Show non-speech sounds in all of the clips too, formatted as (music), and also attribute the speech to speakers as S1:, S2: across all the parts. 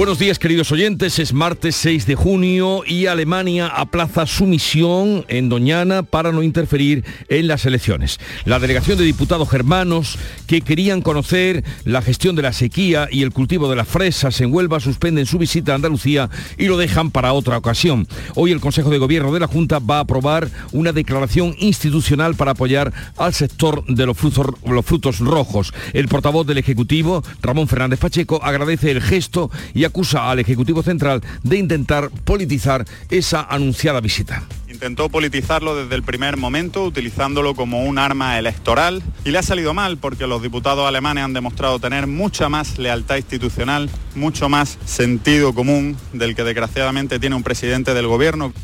S1: Buenos días queridos oyentes, es martes 6 de junio y Alemania aplaza su misión en Doñana para no interferir en las elecciones. La delegación de diputados germanos que querían conocer la gestión de la sequía y el cultivo de las fresas en Huelva suspenden su visita a Andalucía y lo dejan para otra ocasión. Hoy el Consejo de Gobierno de la Junta va a aprobar una declaración institucional para apoyar al sector de los frutos, los frutos rojos. El portavoz del Ejecutivo, Ramón Fernández Pacheco, agradece el gesto y acusa al Ejecutivo Central de intentar politizar esa anunciada visita.
S2: Intentó politizarlo desde el primer momento, utilizándolo como un arma electoral y le ha salido mal porque los diputados alemanes han demostrado tener mucha más lealtad institucional, mucho más sentido común del que desgraciadamente tiene un presidente del gobierno.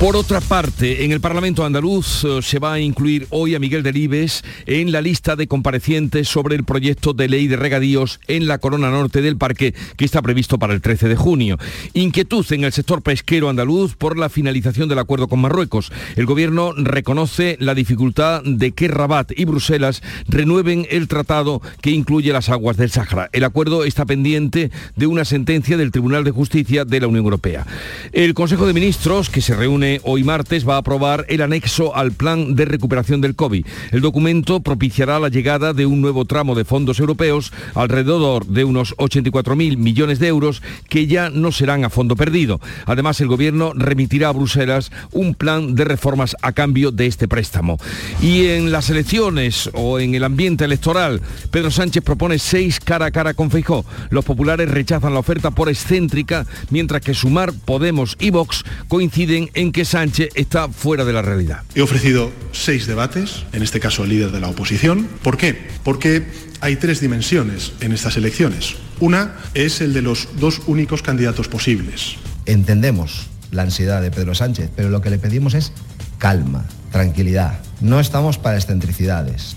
S1: Por otra parte, en el Parlamento andaluz eh, se va a incluir hoy a Miguel Delibes en la lista de comparecientes sobre el proyecto de ley de regadíos en la corona norte del parque que está previsto para el 13 de junio. Inquietud en el sector pesquero andaluz por la finalización del acuerdo con Marruecos. El gobierno reconoce la dificultad de que Rabat y Bruselas renueven el tratado que incluye las aguas del Sáhara. El acuerdo está pendiente de una sentencia del Tribunal de Justicia de la Unión Europea. El Consejo de Ministros, que se reúne hoy martes va a aprobar el anexo al plan de recuperación del COVID. El documento propiciará la llegada de un nuevo tramo de fondos europeos, alrededor de unos 84.000 millones de euros, que ya no serán a fondo perdido. Además, el Gobierno remitirá a Bruselas un plan de reformas a cambio de este préstamo. Y en las elecciones o en el ambiente electoral, Pedro Sánchez propone seis cara a cara con Feijó. Los populares rechazan la oferta por excéntrica, mientras que Sumar, Podemos y Vox coinciden en que Sánchez está fuera de la realidad.
S3: He ofrecido seis debates, en este caso el líder de la oposición. ¿Por qué? Porque hay tres dimensiones en estas elecciones. Una es el de los dos únicos candidatos posibles.
S4: Entendemos la ansiedad de Pedro Sánchez, pero lo que le pedimos es calma, tranquilidad. No estamos para excentricidades.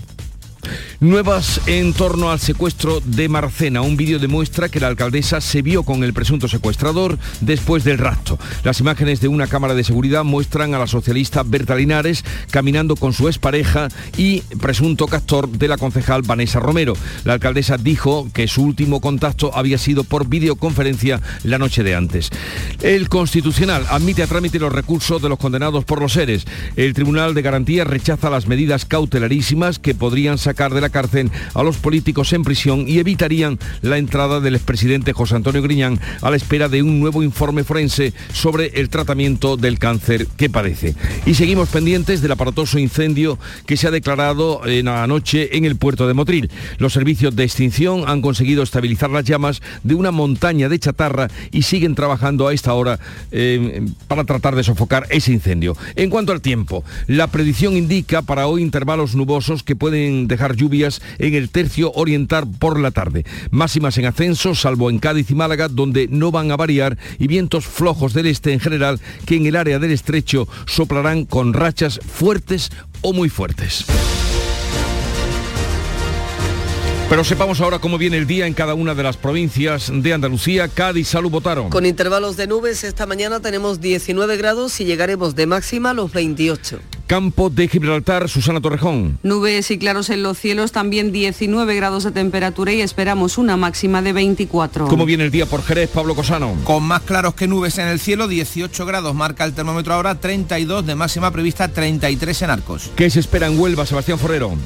S1: Nuevas en torno al secuestro de Marcena. Un vídeo demuestra que la alcaldesa se vio con el presunto secuestrador después del rapto. Las imágenes de una cámara de seguridad muestran a la socialista Berta Linares caminando con su expareja y presunto castor de la concejal Vanessa Romero. La alcaldesa dijo que su último contacto había sido por videoconferencia la noche de antes. El Constitucional admite a trámite los recursos de los condenados por los seres. El Tribunal de Garantía rechaza las medidas cautelarísimas que podrían sacar de la cárcel a los políticos en prisión y evitarían la entrada del expresidente José Antonio Griñán a la espera de un nuevo informe forense sobre el tratamiento del cáncer que padece. Y seguimos pendientes del aparatoso incendio que se ha declarado en la noche en el puerto de Motril. Los servicios de extinción han conseguido estabilizar las llamas de una montaña de chatarra y siguen trabajando a esta hora eh, para tratar de sofocar ese incendio. En cuanto al tiempo, la predicción indica para hoy intervalos nubosos que pueden dejar lluvias en el tercio oriental por la tarde. Máximas en ascenso, salvo en Cádiz y Málaga, donde no van a variar, y vientos flojos del este en general, que en el área del estrecho soplarán con rachas fuertes o muy fuertes. Pero sepamos ahora cómo viene el día en cada una de las provincias de Andalucía. Cádiz, Salud, votaron.
S5: Con intervalos de nubes, esta mañana tenemos 19 grados y llegaremos de máxima a los 28.
S1: Campo de Gibraltar, Susana Torrejón.
S6: Nubes y claros en los cielos, también 19 grados de temperatura y esperamos una máxima de 24.
S1: ¿Cómo viene el día por Jerez, Pablo Cosano?
S7: Con más claros que nubes en el cielo, 18 grados marca el termómetro ahora, 32 de máxima prevista, 33 en Arcos.
S1: ¿Qué se espera en Huelva, Sebastián Forrero?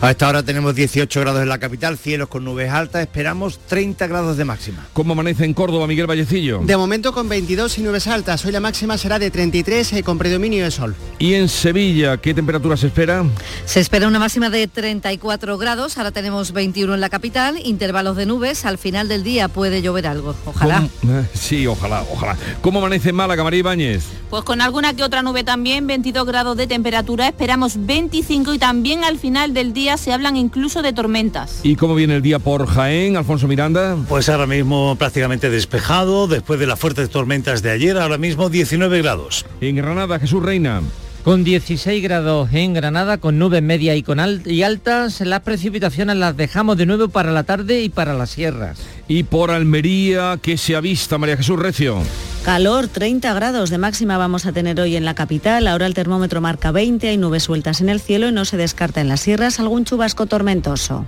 S8: A esta hora tenemos 18 grados en la capital, cielos con nubes altas, esperamos 30 grados de máxima.
S1: ¿Cómo amanece en Córdoba, Miguel Vallecillo?
S9: De momento con 22 y nubes altas, hoy la máxima será de 33 eh, con predominio de sol.
S1: ¿Y en Sevilla qué temperatura se espera?
S10: Se espera una máxima de 34 grados, ahora tenemos 21 en la capital, intervalos de nubes, al final del día puede llover algo, ojalá.
S1: ¿Cómo? (laughs) Sí, ojalá, ojalá. ¿Cómo amanece en Málaga, María Ibáñez?
S11: Pues con alguna que otra nube también, 22 grados de temperatura, esperamos 25 y también al final del día se hablan incluso de tormentas.
S1: ¿Y cómo viene el día por Jaén, Alfonso Miranda?
S12: Pues ahora mismo prácticamente despejado, después de las fuertes tormentas de ayer, ahora mismo 19 grados.
S1: En Granada, Jesús Reina.
S13: Con 16 grados en Granada, con nubes medias y, con y altas, las precipitaciones las dejamos de nuevo para la tarde y para las sierras.
S1: Y por Almería, ¿qué se avista, María Jesús Recio?
S14: Calor, 30 grados de máxima vamos a tener hoy en la capital. Ahora el termómetro marca 20, hay nubes sueltas en el cielo y no se descarta en las sierras algún chubasco tormentoso.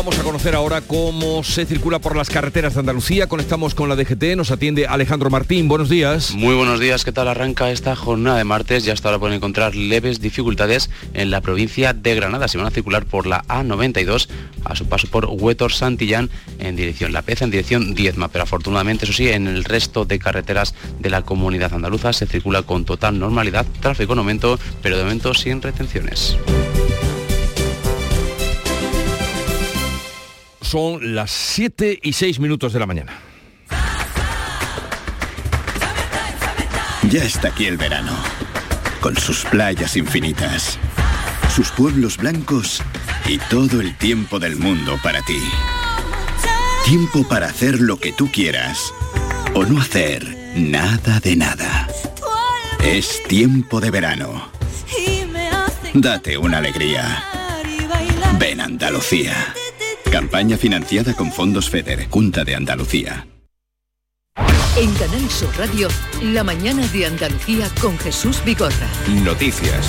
S1: Vamos a conocer ahora cómo se circula por las carreteras de Andalucía. Conectamos con la DGT, nos atiende Alejandro Martín. Buenos días.
S2: Muy buenos días, ¿qué tal arranca esta jornada de martes? Ya hasta ahora pueden encontrar leves dificultades en la provincia de Granada. Se van a circular por la A92 a su paso por Huetor Santillán en dirección La Peza, en dirección Diezma. Pero afortunadamente, eso sí, en el resto de carreteras de la comunidad andaluza se circula con total normalidad, tráfico en aumento, pero de momento sin retenciones.
S1: Son las 7 y 6 minutos de la mañana.
S15: Ya está aquí el verano, con sus playas infinitas, sus pueblos blancos y todo el tiempo del mundo para ti. Tiempo para hacer lo que tú quieras o no hacer nada de nada. Es tiempo de verano. Date una alegría. Ven Andalucía. Campaña financiada con fondos FEDER, Junta de Andalucía.
S16: En Canal Sur Radio, la mañana de Andalucía con Jesús Bigorra.
S1: Noticias.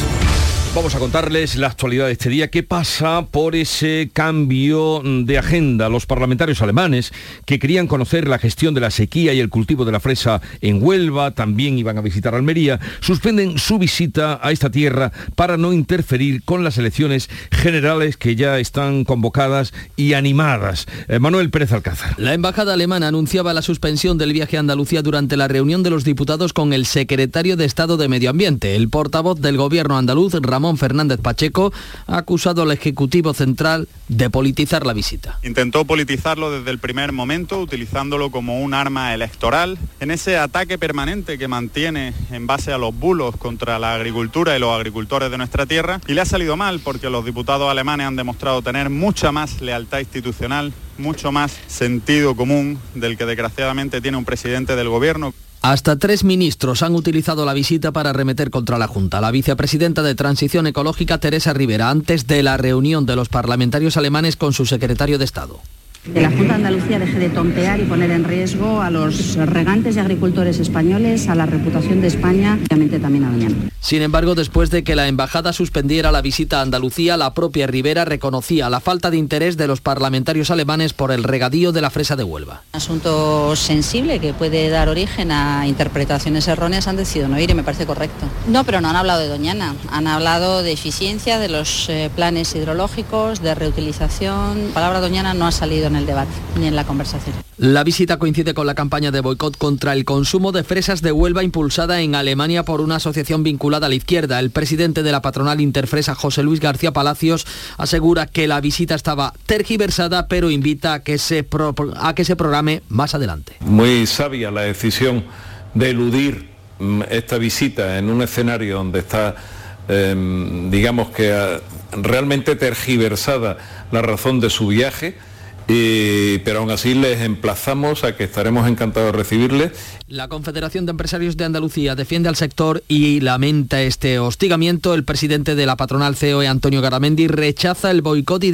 S1: Vamos a contarles la actualidad de este día. ¿Qué pasa por ese cambio de agenda? Los parlamentarios alemanes que querían conocer la gestión de la sequía y el cultivo de la fresa en Huelva, también iban a visitar Almería, suspenden su visita a esta tierra para no interferir con las elecciones generales que ya están convocadas y animadas. Eh, Manuel Pérez Alcázar.
S17: La embajada alemana anunciaba la suspensión del viaje a Andalucía durante la reunión de los diputados con el secretario de Estado de Medio Ambiente. El portavoz del gobierno andaluz, Ramón Ramón Fernández Pacheco ha acusado al Ejecutivo Central de politizar la visita.
S18: Intentó politizarlo desde el primer momento, utilizándolo como un arma electoral, en ese ataque permanente que mantiene en base a los bulos contra la agricultura y los agricultores de nuestra tierra, y le ha salido mal porque los diputados alemanes han demostrado tener mucha más lealtad institucional, mucho más sentido común del que desgraciadamente tiene un presidente del gobierno.
S17: Hasta tres ministros han utilizado la visita para arremeter contra la Junta. La vicepresidenta de Transición Ecológica, Teresa Rivera, antes de la reunión de los parlamentarios alemanes con su secretario de Estado
S19: que la Junta de Andalucía deje de tontear y poner en riesgo a los regantes y agricultores españoles, a la reputación de España y obviamente también a Doñana.
S17: Sin embargo, después de que la embajada suspendiera la visita a Andalucía, la propia Rivera reconocía la falta de interés de los parlamentarios alemanes por el regadío de la fresa de Huelva.
S19: Asunto sensible que puede dar origen a interpretaciones erróneas han decidido no ir y me parece correcto. No, pero no han hablado de Doñana, han hablado de eficiencia, de los eh, planes hidrológicos, de reutilización. La palabra Doñana no ha salido en el debate ni en la conversación.
S17: La visita coincide con la campaña de boicot contra el consumo de fresas de Huelva impulsada en Alemania por una asociación vinculada a la izquierda. El presidente de la patronal Interfresa, José Luis García Palacios, asegura que la visita estaba tergiversada, pero invita a que se, a que se programe más adelante.
S20: Muy sabia la decisión de eludir mm, esta visita en un escenario donde está, em, digamos que ah, realmente tergiversada la razón de su viaje pero aún así les emplazamos a que estaremos encantados de recibirles.
S17: La Confederación de Empresarios de Andalucía defiende al sector y lamenta este hostigamiento. El presidente de la patronal COE, Antonio Garamendi, rechaza el boicot y,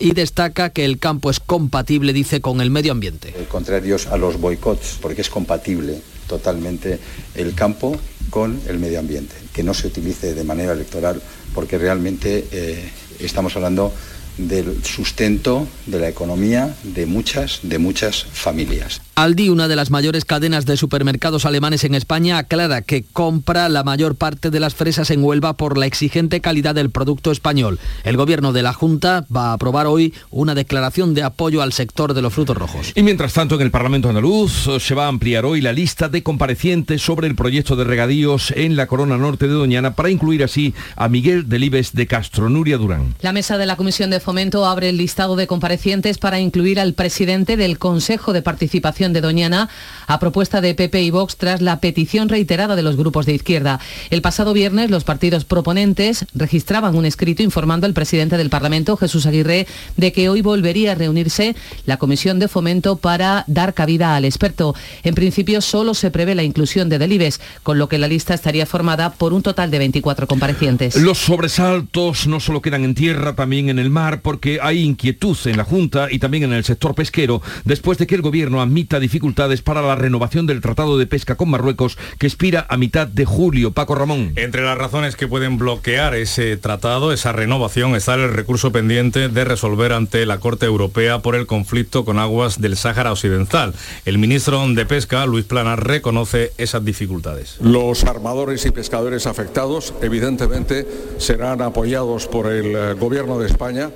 S17: y destaca que el campo es compatible, dice, con el medio ambiente.
S21: Contrarios a los boicots, porque es compatible totalmente el campo con el medio ambiente, que no se utilice de manera electoral, porque realmente eh, estamos hablando del sustento de la economía de muchas, de muchas familias.
S17: Aldi, una de las mayores cadenas de supermercados alemanes en España, aclara que compra la mayor parte de las fresas en Huelva por la exigente calidad del producto español. El gobierno de la Junta va a aprobar hoy una declaración de apoyo al sector de los frutos rojos.
S1: Y mientras tanto, en el Parlamento andaluz se va a ampliar hoy la lista de comparecientes sobre el proyecto de regadíos en la corona norte de Doñana para incluir así a Miguel Delibes de Castro, Nuria Durán.
S11: La mesa de la Comisión de Fomento abre el listado de comparecientes para incluir al presidente del Consejo de Participación
S22: de Doñana a propuesta de PP y Vox tras la petición reiterada de los grupos de izquierda. El pasado viernes los partidos proponentes registraban un escrito informando al presidente del Parlamento, Jesús Aguirre, de que hoy volvería a reunirse la Comisión de Fomento para dar cabida al experto. En principio solo se prevé la inclusión de Delibes, con lo que la lista estaría formada por un total de 24 comparecientes.
S1: Los sobresaltos no solo quedan en tierra, también en el mar, porque hay inquietud en la Junta y también en el sector pesquero, después de que el Gobierno admita dificultades para la renovación del Tratado de Pesca con Marruecos, que expira a mitad de julio. Paco Ramón.
S11: Entre las razones que pueden bloquear ese tratado, esa renovación, está el recurso pendiente de resolver ante la Corte Europea por el conflicto con aguas del Sáhara Occidental. El ministro de Pesca, Luis Plana, reconoce esas dificultades.
S12: Los armadores y pescadores afectados, evidentemente, serán apoyados por el eh, Gobierno de España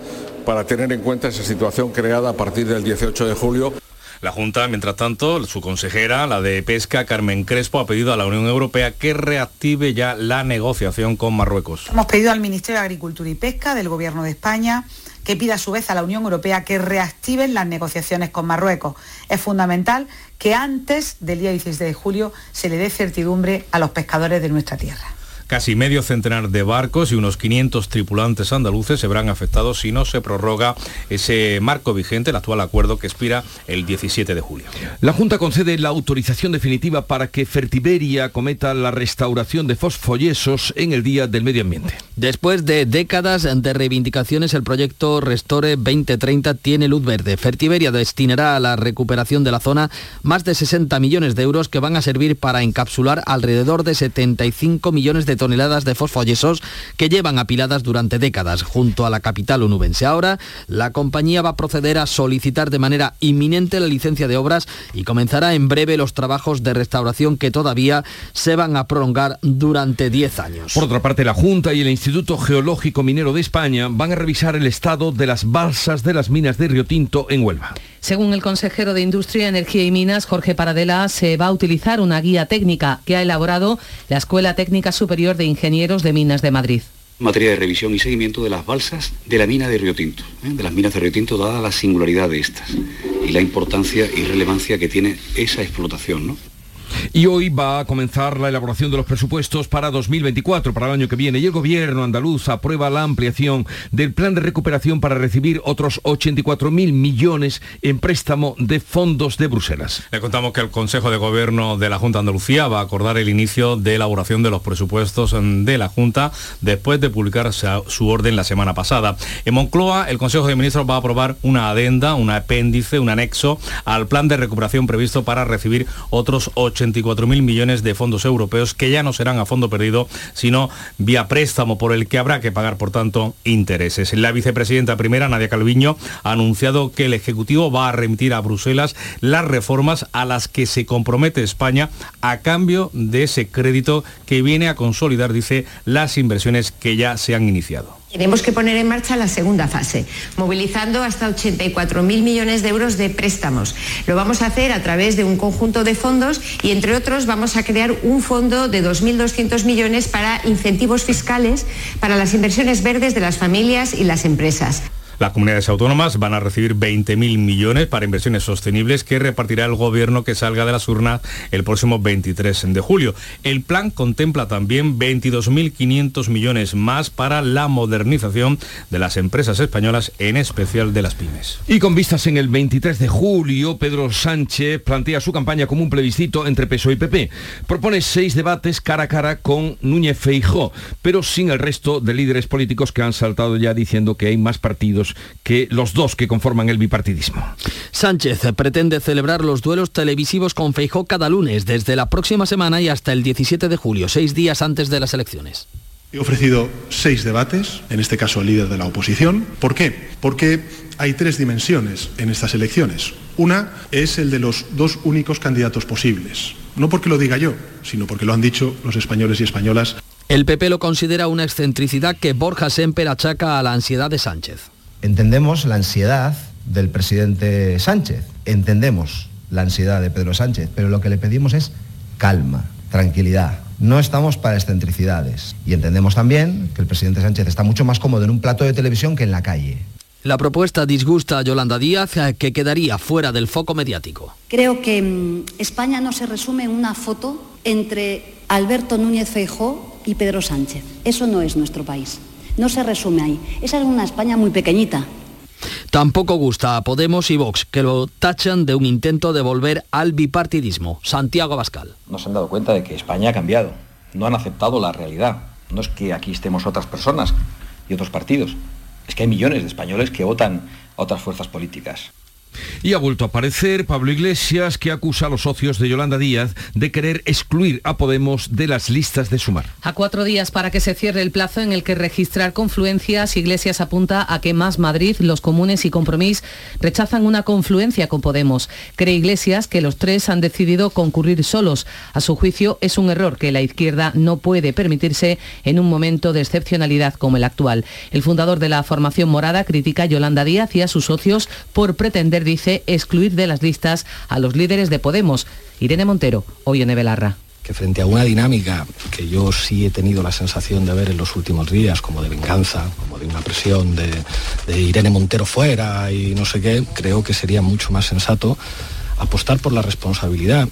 S12: para tener en cuenta esa situación creada a partir del 18 de julio.
S11: La Junta, mientras tanto, su consejera, la de Pesca, Carmen Crespo, ha pedido a la Unión Europea que reactive ya la negociación con Marruecos.
S6: Hemos pedido al Ministerio de Agricultura y Pesca del Gobierno de España que pida a su vez a la Unión Europea que reactiven las negociaciones con Marruecos. Es fundamental que antes del día 16 de julio se le dé certidumbre a los pescadores de nuestra tierra.
S11: Casi medio centenar de barcos y unos 500 tripulantes andaluces se verán afectados si no se prorroga ese marco vigente, el actual acuerdo que expira el 17 de julio.
S1: La Junta concede la autorización definitiva para que Fertiberia cometa la restauración de fosfoyesos en el Día del Medio Ambiente.
S17: Después de décadas de reivindicaciones, el proyecto Restore 2030 tiene luz verde. Fertiberia destinará a la recuperación de la zona más de 60 millones de euros que van a servir para encapsular alrededor de 75 millones de toneladas de fosfoyesos que llevan apiladas durante décadas junto a la capital onubense. Ahora, la compañía va a proceder a solicitar de manera inminente la licencia de obras y comenzará en breve los trabajos de restauración que todavía se van a prolongar durante 10 años.
S1: Por otra parte, la Junta y el Instituto Geológico Minero de España van a revisar el estado de las balsas de las minas de Río Tinto en Huelva.
S22: Según el consejero de Industria, Energía y Minas, Jorge Paradela, se va a utilizar una guía técnica que ha elaborado la Escuela Técnica Superior de Ingenieros de Minas de Madrid
S5: materia de revisión y seguimiento de las balsas de la mina de Río Tinto, ¿eh? de las minas de Río Tinto, dada la singularidad de estas y la importancia y relevancia que tiene esa explotación. ¿no?
S1: Y hoy va a comenzar la elaboración de los presupuestos para 2024, para el año que viene, y el gobierno andaluz aprueba la ampliación del plan de recuperación para recibir otros 84.000 millones en préstamo de fondos de Bruselas.
S11: Le contamos que el Consejo de Gobierno de la Junta Andalucía va a acordar el inicio de elaboración de los presupuestos de la Junta después de publicar su orden la semana pasada. En Moncloa, el Consejo de Ministros va a aprobar una adenda, un apéndice, un anexo al plan de recuperación previsto para recibir otros 8 84.000 millones de fondos europeos que ya no serán a fondo perdido, sino vía préstamo por el que habrá que pagar, por tanto, intereses. La vicepresidenta primera, Nadia Calviño, ha anunciado que el Ejecutivo va a remitir a Bruselas las reformas a las que se compromete España a cambio de ese crédito que viene a consolidar, dice, las inversiones que ya se han iniciado.
S23: Tenemos que poner en marcha la segunda fase, movilizando hasta 84.000 millones de euros de préstamos. Lo vamos a hacer a través de un conjunto de fondos y, entre otros, vamos a crear un fondo de 2.200 millones para incentivos fiscales para las inversiones verdes de las familias y las empresas.
S11: Las comunidades autónomas van a recibir 20.000 millones para inversiones sostenibles que repartirá el gobierno que salga de las urnas el próximo 23 de julio. El plan contempla también 22.500 millones más para la modernización de las empresas españolas, en especial de las pymes.
S1: Y con vistas en el 23 de julio, Pedro Sánchez plantea su campaña como un plebiscito entre PSOE y PP. Propone seis debates cara a cara con Núñez Feijó, pero sin el resto de líderes políticos que han saltado ya diciendo que hay más partidos que los dos que conforman el bipartidismo.
S17: Sánchez pretende celebrar los duelos televisivos con Feijó cada lunes, desde la próxima semana y hasta el 17 de julio, seis días antes de las elecciones.
S3: He ofrecido seis debates, en este caso al líder de la oposición. ¿Por qué? Porque hay tres dimensiones en estas elecciones. Una es el de los dos únicos candidatos posibles. No porque lo diga yo, sino porque lo han dicho los españoles y españolas.
S17: El PP lo considera una excentricidad que Borja Semper achaca a la ansiedad de Sánchez.
S4: Entendemos la ansiedad del presidente Sánchez, entendemos la ansiedad de Pedro Sánchez, pero lo que le pedimos es calma, tranquilidad. No estamos para excentricidades y entendemos también que el presidente Sánchez está mucho más cómodo en un plato de televisión que en la calle.
S17: La propuesta disgusta a Yolanda Díaz, eh, que quedaría fuera del foco mediático.
S24: Creo que mm, España no se resume en una foto entre Alberto Núñez Feijó y Pedro Sánchez. Eso no es nuestro país. No se resume ahí. Esa es una España muy pequeñita.
S17: Tampoco gusta a Podemos y Vox, que lo tachan de un intento de volver al bipartidismo. Santiago Abascal.
S25: No se han dado cuenta de que España ha cambiado. No han aceptado la realidad. No es que aquí estemos otras personas y otros partidos. Es que hay millones de españoles que votan a otras fuerzas políticas.
S1: Y ha vuelto a aparecer Pablo Iglesias, que acusa a los socios de Yolanda Díaz de querer excluir a Podemos de las listas de sumar.
S22: A cuatro días para que se cierre el plazo en el que registrar confluencias, Iglesias apunta a que Más Madrid, los comunes y Compromís rechazan una confluencia con Podemos. Cree Iglesias que los tres han decidido concurrir solos. A su juicio, es un error que la izquierda no puede permitirse en un momento de excepcionalidad como el actual. El fundador de la formación morada critica a Yolanda Díaz y a sus socios por pretender dice, excluir de las listas a los líderes de Podemos. Irene Montero, hoy en Evelarra
S26: que frente a una dinámica que yo sí he tenido la sensación de ver en los últimos días, como de venganza, como de una presión de, de, Irene Montero fuera y no sé qué, creo que sería mucho más sensato apostar por la responsabilidad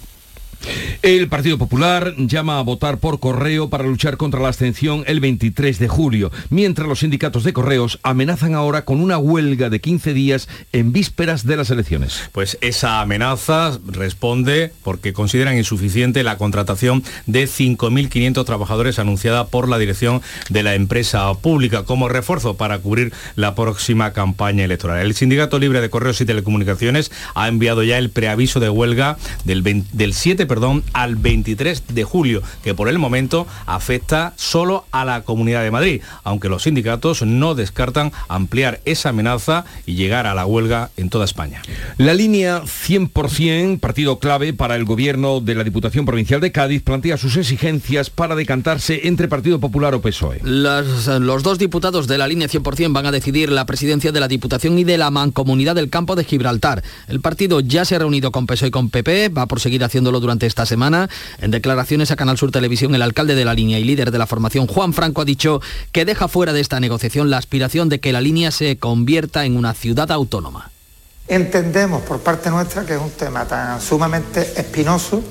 S1: el Partido Popular llama a votar por correo para luchar contra la abstención el 23 de julio, mientras los sindicatos de correos amenazan ahora con una huelga de 15 días en vísperas de las elecciones.
S11: Pues esa amenaza responde porque consideran insuficiente la contratación de 5.500 trabajadores anunciada por la dirección de la empresa pública como refuerzo para cubrir la próxima campaña electoral. El Sindicato Libre de Correos y Telecomunicaciones ha enviado ya el preaviso de huelga del, 20, del 7 perdón, al 23 de julio, que por el momento afecta solo a la Comunidad de Madrid, aunque los sindicatos no descartan ampliar esa amenaza y llegar a la huelga en toda España.
S1: La línea 100%, partido clave para el gobierno de la Diputación Provincial de Cádiz, plantea sus exigencias para decantarse entre Partido Popular o PSOE.
S17: Las, los dos diputados de la línea 100% van a decidir la presidencia de la Diputación y de la Mancomunidad del Campo de Gibraltar. El partido ya se ha reunido con PSOE y con PP, va a proseguir haciéndolo durante esta semana. En declaraciones a Canal Sur Televisión, el alcalde de la línea y líder de la formación, Juan Franco, ha dicho que deja fuera de esta negociación la aspiración de que la línea se convierta en una ciudad autónoma.
S27: Entendemos por parte nuestra que es un tema tan sumamente espinoso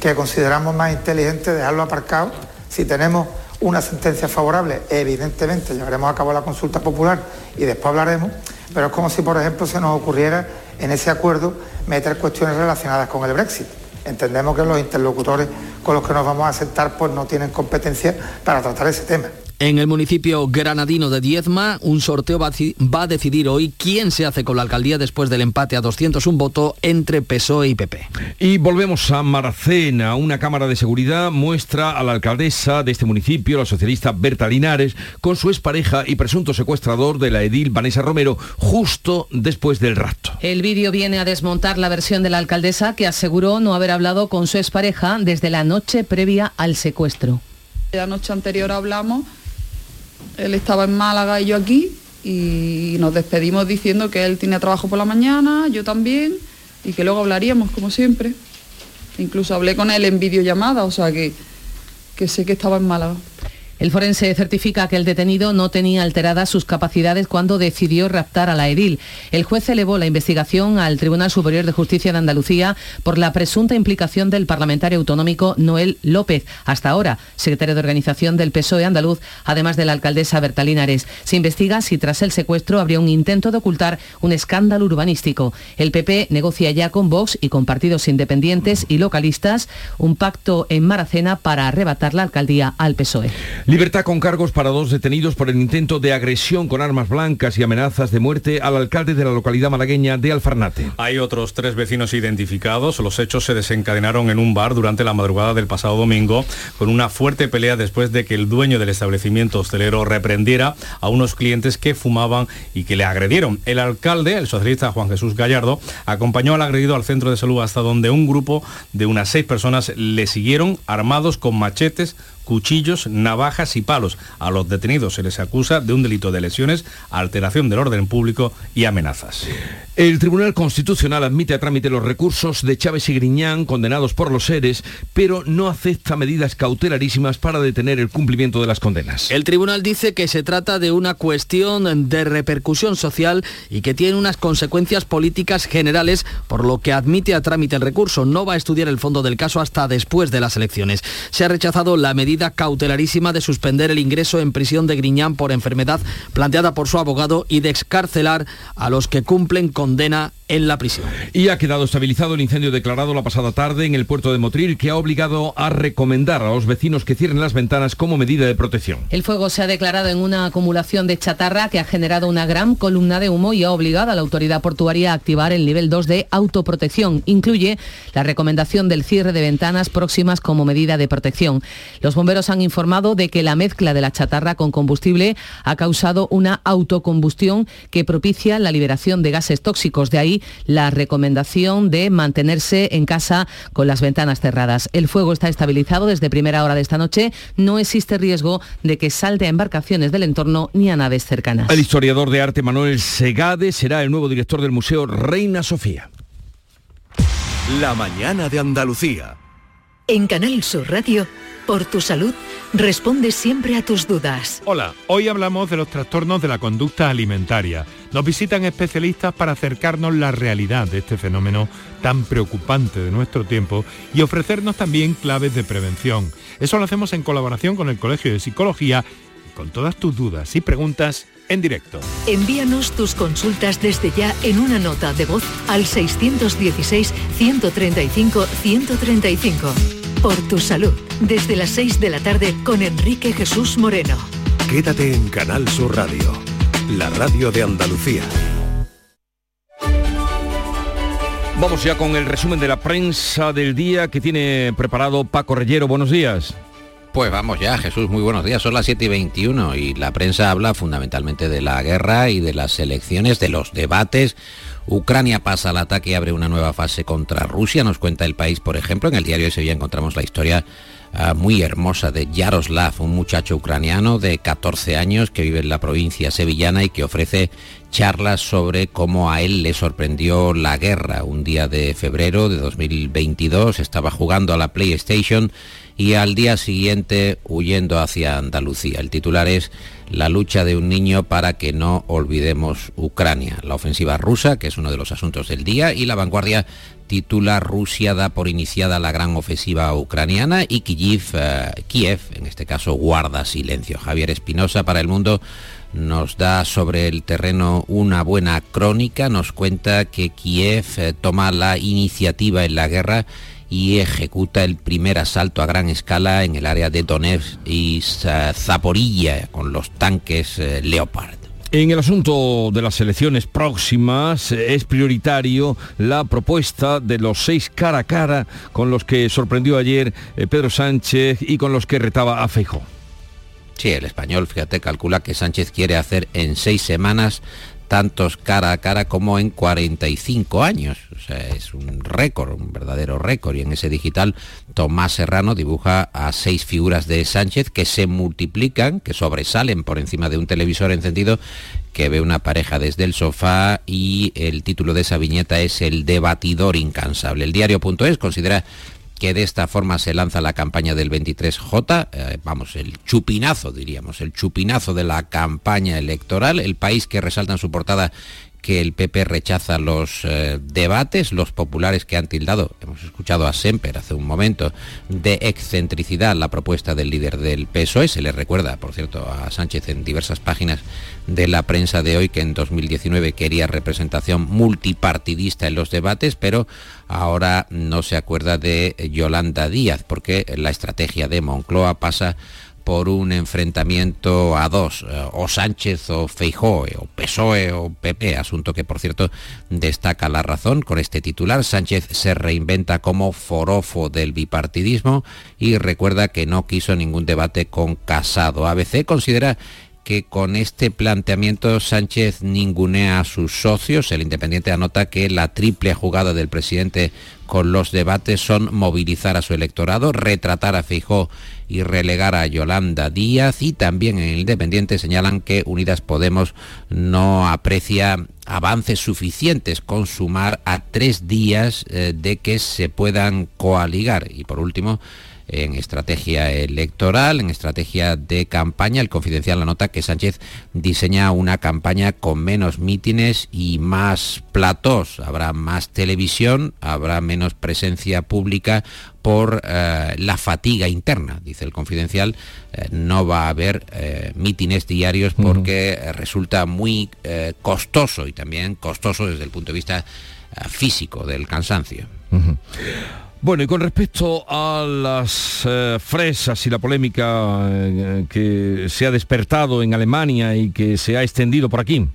S27: que consideramos más inteligente dejarlo aparcado. Si tenemos una sentencia favorable, evidentemente llevaremos a cabo la consulta popular y después hablaremos, pero es como si, por ejemplo, se nos ocurriera en ese acuerdo meter cuestiones relacionadas con el Brexit. Entendemos que los interlocutores con los que nos vamos a sentar pues no tienen competencia para tratar ese tema.
S17: En el municipio granadino de Diezma, un sorteo va a decidir hoy quién se hace con la alcaldía después del empate a 201 voto entre PSOE y PP.
S1: Y volvemos a Maracena. Una cámara de seguridad muestra a la alcaldesa de este municipio, la socialista Berta Linares, con su expareja y presunto secuestrador de la edil Vanessa Romero, justo después del rapto.
S22: El vídeo viene a desmontar la versión de la alcaldesa que aseguró no haber hablado con su expareja desde la noche previa al secuestro.
S28: La noche anterior hablamos él estaba en Málaga y yo aquí y nos despedimos diciendo que él tiene trabajo por la mañana, yo también, y que luego hablaríamos como siempre. Incluso hablé con él en videollamada, o sea que, que sé que estaba en Málaga.
S22: El forense certifica que el detenido no tenía alteradas sus capacidades cuando decidió raptar a la edil. El juez elevó la investigación al Tribunal Superior de Justicia de Andalucía por la presunta implicación del parlamentario autonómico Noel López, hasta ahora secretario de organización del PSOE andaluz, además de la alcaldesa Berta Linares. Se investiga si tras el secuestro habría un intento de ocultar un escándalo urbanístico. El PP negocia ya con Vox y con partidos independientes y localistas un pacto en Maracena para arrebatar la alcaldía al PSOE.
S1: Libertad con cargos para dos detenidos por el intento de agresión con armas blancas y amenazas de muerte al alcalde de la localidad malagueña de Alfarnate.
S11: Hay otros tres vecinos identificados. Los hechos se desencadenaron en un bar durante la madrugada del pasado domingo con una fuerte pelea después de que el dueño del establecimiento hostelero reprendiera a unos clientes que fumaban y que le agredieron. El alcalde, el socialista Juan Jesús Gallardo, acompañó al agredido al centro de salud hasta donde un grupo de unas seis personas le siguieron armados con machetes, cuchillos, navajas y palos. A los detenidos se les acusa de un delito de lesiones, alteración del orden público y amenazas.
S1: El Tribunal Constitucional admite a trámite los recursos de Chávez y Griñán condenados por los seres, pero no acepta medidas cautelarísimas para detener el cumplimiento de las condenas.
S17: El tribunal dice que se trata de una cuestión de repercusión social y que tiene unas consecuencias políticas generales, por lo que admite a trámite el recurso. No va a estudiar el fondo del caso hasta después de las elecciones. Se ha rechazado la medida cautelarísima de suspender el ingreso en prisión de Griñán por enfermedad planteada por su abogado y de excarcelar a los que cumplen condena en la prisión.
S1: Y ha quedado estabilizado el incendio declarado la pasada tarde en el puerto de Motril que ha obligado a recomendar a los vecinos que cierren las ventanas como medida de protección.
S22: El fuego se ha declarado en una acumulación de chatarra que ha generado una gran columna de humo y ha obligado a la autoridad portuaria a activar el nivel 2 de autoprotección. Incluye la recomendación del cierre de ventanas próximas como medida de protección. Los bomberos han informado de que la mezcla de la chatarra con combustible ha causado una autocombustión que propicia la liberación de gases tóxicos. De ahí la recomendación de mantenerse en casa con las ventanas cerradas. El fuego está estabilizado desde primera hora de esta noche. No existe riesgo de que salte a embarcaciones del entorno ni a naves cercanas.
S1: El historiador de arte Manuel Segade será el nuevo director del Museo Reina Sofía.
S29: La mañana de Andalucía.
S16: En Canal Sur Radio, por tu salud, responde siempre a tus dudas.
S30: Hola, hoy hablamos de los trastornos de la conducta alimentaria. Nos visitan especialistas para acercarnos la realidad de este fenómeno tan preocupante de nuestro tiempo y ofrecernos también claves de prevención. Eso lo hacemos en colaboración con el Colegio de Psicología y con todas tus dudas y preguntas en directo.
S16: Envíanos tus consultas desde ya en una nota de voz al 616-135-135. Por tu salud, desde las 6 de la tarde con Enrique Jesús Moreno.
S29: Quédate en Canal Sur Radio, la radio de Andalucía.
S1: Vamos ya con el resumen de la prensa del día que tiene preparado Paco Reyero. Buenos días.
S31: Pues vamos ya, Jesús, muy buenos días. Son las 7 y 21 y la prensa habla fundamentalmente de la guerra y de las elecciones, de los debates. Ucrania pasa al ataque y abre una nueva fase contra Rusia, nos cuenta el país, por ejemplo. En el diario de Sevilla encontramos la historia ah, muy hermosa de Yaroslav, un muchacho ucraniano de 14 años que vive en la provincia sevillana y que ofrece charlas sobre cómo a él le sorprendió la guerra. Un día de febrero de 2022 estaba jugando a la PlayStation y al día siguiente huyendo hacia Andalucía. El titular es La lucha de un niño para que no olvidemos Ucrania. La ofensiva rusa, que es uno de los asuntos del día, y la vanguardia titula Rusia da por iniciada la gran ofensiva ucraniana y Kiev, eh, Kiev en este caso, guarda silencio. Javier Espinosa para el mundo nos da sobre el terreno una buena crónica, nos cuenta que Kiev eh, toma la iniciativa en la guerra y ejecuta el primer asalto a gran escala en el área de Donetsk y Zaporilla con los tanques eh, Leopard.
S1: En el asunto de las elecciones próximas eh, es prioritario la propuesta de los seis cara a cara con los que sorprendió ayer eh, Pedro Sánchez y con los que retaba a Feijóo.
S31: Sí, el español, fíjate, calcula que Sánchez quiere hacer en seis semanas tantos cara a cara como en 45 años. O sea, es un récord, un verdadero récord. Y en ese digital, Tomás Serrano dibuja a seis figuras de Sánchez que se multiplican, que sobresalen por encima de un televisor encendido que ve una pareja desde el sofá y el título de esa viñeta es El debatidor incansable. El diario.es considera que de esta forma se lanza la campaña del 23J, eh, vamos, el chupinazo diríamos, el chupinazo de la campaña electoral, el país que resalta en su portada que el PP rechaza los eh, debates, los populares que han tildado, hemos escuchado a Semper hace un momento, de excentricidad la propuesta del líder del PSOE, se le recuerda, por cierto, a Sánchez en diversas páginas de la prensa de hoy que en 2019 quería representación multipartidista en los debates, pero ahora no se acuerda de Yolanda Díaz, porque la estrategia de Moncloa pasa por un enfrentamiento a dos, eh, o Sánchez o Feijóo, o PSOE o PP, asunto que por cierto destaca la razón con este titular. Sánchez se reinventa como forofo del bipartidismo y recuerda que no quiso ningún debate con Casado. ABC considera que con este planteamiento Sánchez ningunea a sus socios. El Independiente anota que la triple jugada del presidente con los debates son movilizar a su electorado, retratar a Feijó y relegar a Yolanda Díaz y también en el Independiente señalan que Unidas Podemos no aprecia avances suficientes con sumar a tres días eh, de que se puedan coaligar. Y por último, en estrategia electoral, en estrategia de campaña. El confidencial la nota que Sánchez diseña una campaña con menos mítines y más platós. Habrá más televisión, habrá menos presencia pública por eh, la fatiga interna, dice el confidencial. Eh, no va a haber eh, mítines diarios porque resulta muy costoso y también costoso desde el punto de vista físico del cansancio.
S1: Bueno, y con respecto a las eh, fresas y la polémica eh, que se ha despertado en Alemania y que se ha extendido por aquí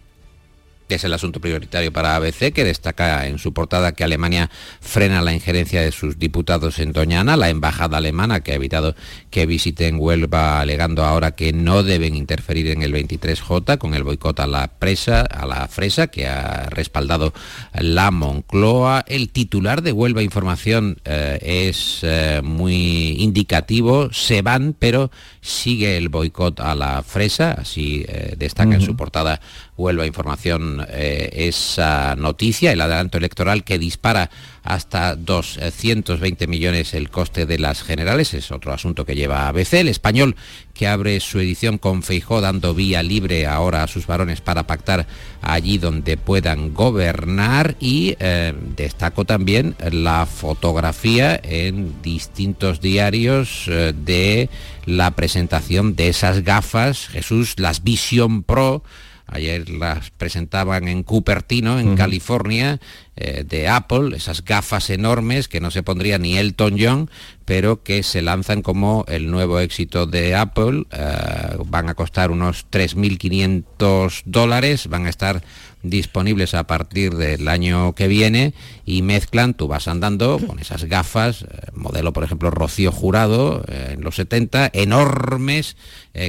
S31: es el asunto prioritario para ABC, que destaca en su portada que Alemania frena la injerencia de sus diputados en Doñana, la embajada alemana que ha evitado que visiten Huelva alegando ahora que no deben interferir en el 23J con el boicot a la presa, a la fresa que ha respaldado la Moncloa. El titular de Huelva Información eh, es eh, muy indicativo, se van, pero sigue el boicot a la fresa, así eh, destaca en su portada Huelva Información eh, esa noticia, el adelanto electoral que dispara hasta 220 millones el coste de las generales, es otro asunto que lleva ABC. El español que abre su edición con Feijó dando vía libre ahora a sus varones para pactar allí donde puedan gobernar y eh, destaco también la fotografía en distintos diarios eh, de la presentación de esas gafas, Jesús, las Vision Pro, Ayer las presentaban en Cupertino, en California, eh, de Apple, esas gafas enormes que no se pondría ni Elton John, pero que se lanzan como el nuevo éxito de Apple. Eh, van a costar unos 3.500 dólares, van a estar disponibles a partir del año que viene y mezclan, tú vas andando con esas gafas, eh, modelo por ejemplo Rocío Jurado en los 70, enormes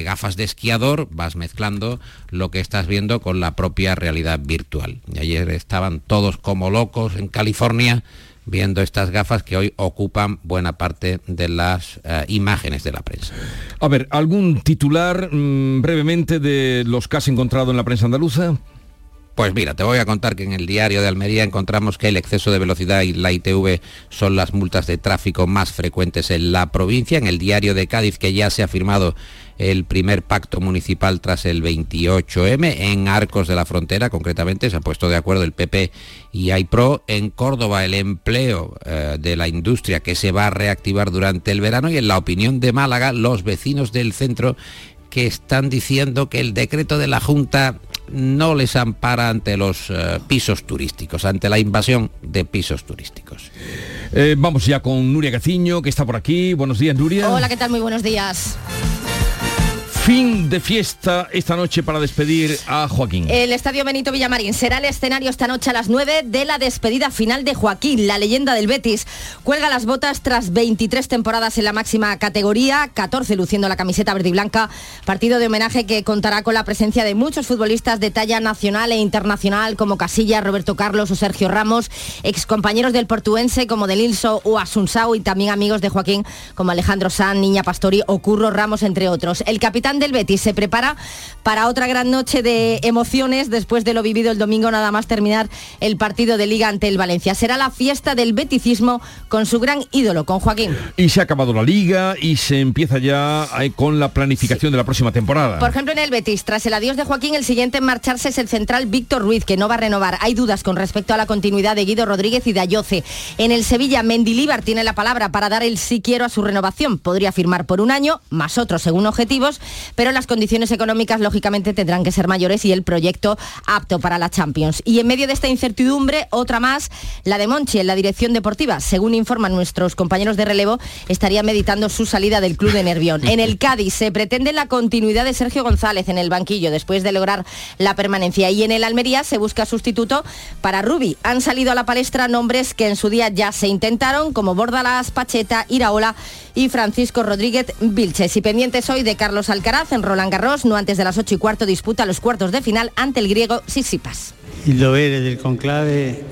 S31: gafas de esquiador, vas mezclando lo que estás viendo con la propia realidad virtual. Y ayer estaban todos como en California viendo estas gafas que hoy ocupan buena parte de las eh, imágenes de la prensa.
S1: A ver, ¿algún titular mm, brevemente de los que has encontrado en la prensa andaluza?
S31: Pues mira, te voy a contar que en el diario de Almería encontramos que el exceso de velocidad y la ITV son las multas de tráfico más frecuentes en la provincia. En el diario de Cádiz, que ya se ha firmado el primer pacto municipal tras el 28M. En Arcos de la Frontera, concretamente, se ha puesto de acuerdo el PP y AIPRO. En Córdoba, el empleo eh, de la industria que se va a reactivar durante el verano. Y en la opinión de Málaga, los vecinos del centro que están diciendo que el decreto de la Junta no les ampara ante los eh, pisos turísticos, ante la invasión de pisos turísticos.
S1: Eh, vamos ya con Nuria Gaciño, que está por aquí. Buenos días, Nuria.
S32: Hola, ¿qué tal? Muy buenos días.
S1: Fin de fiesta esta noche para despedir a Joaquín.
S32: El Estadio Benito Villamarín será el escenario esta noche a las 9 de la despedida final de Joaquín, la leyenda del Betis. Cuelga las botas tras 23 temporadas en la máxima categoría, 14 luciendo la camiseta verde y blanca. Partido de homenaje que contará con la presencia de muchos futbolistas de talla nacional e internacional como Casilla, Roberto Carlos o Sergio Ramos, excompañeros del portuense como Del Ilso o Asunsao y también amigos de Joaquín como Alejandro San, Niña Pastori o Curro Ramos, entre otros. El capitán del Betis se prepara para otra gran noche de emociones después de lo vivido el domingo nada más terminar el partido de liga ante el Valencia. Será la fiesta del beticismo con su gran ídolo, con Joaquín.
S1: Y se ha acabado la liga y se empieza ya eh, con la planificación de la próxima temporada.
S32: Por ejemplo, en el Betis, tras el adiós de Joaquín, el siguiente en marcharse es el central Víctor Ruiz, que no va a renovar. Hay dudas con respecto a la continuidad de Guido Rodríguez y de Ayoce. En el Sevilla, Mendilíbar tiene la palabra para dar el sí quiero a su renovación. Podría firmar por un año, más otro según objetivos, pero las condiciones económicas lógicamente tendrán que ser mayores y el proyecto apto para la Champions. Y en medio de esta incertidumbre, otra más, la de Monchi en la dirección deportiva. Según informan nuestros compañeros de relevo, estaría meditando su salida del club de Nervión. En el Cádiz se pretende la continuidad de Sergio González en el banquillo después de lograr la permanencia y en el Almería se busca sustituto para Rubi. Han salido a la palestra nombres que en su día ya se intentaron como Bordalas, Pacheta, Iraola y Francisco Rodríguez Vilches. Y pendientes hoy de Carlos Alcaraz Alcaraz en Roland Garros, no antes de las 8 y cuarto disputa los cuartos de final ante el griego Sisipas.
S33: Il dovere del conclave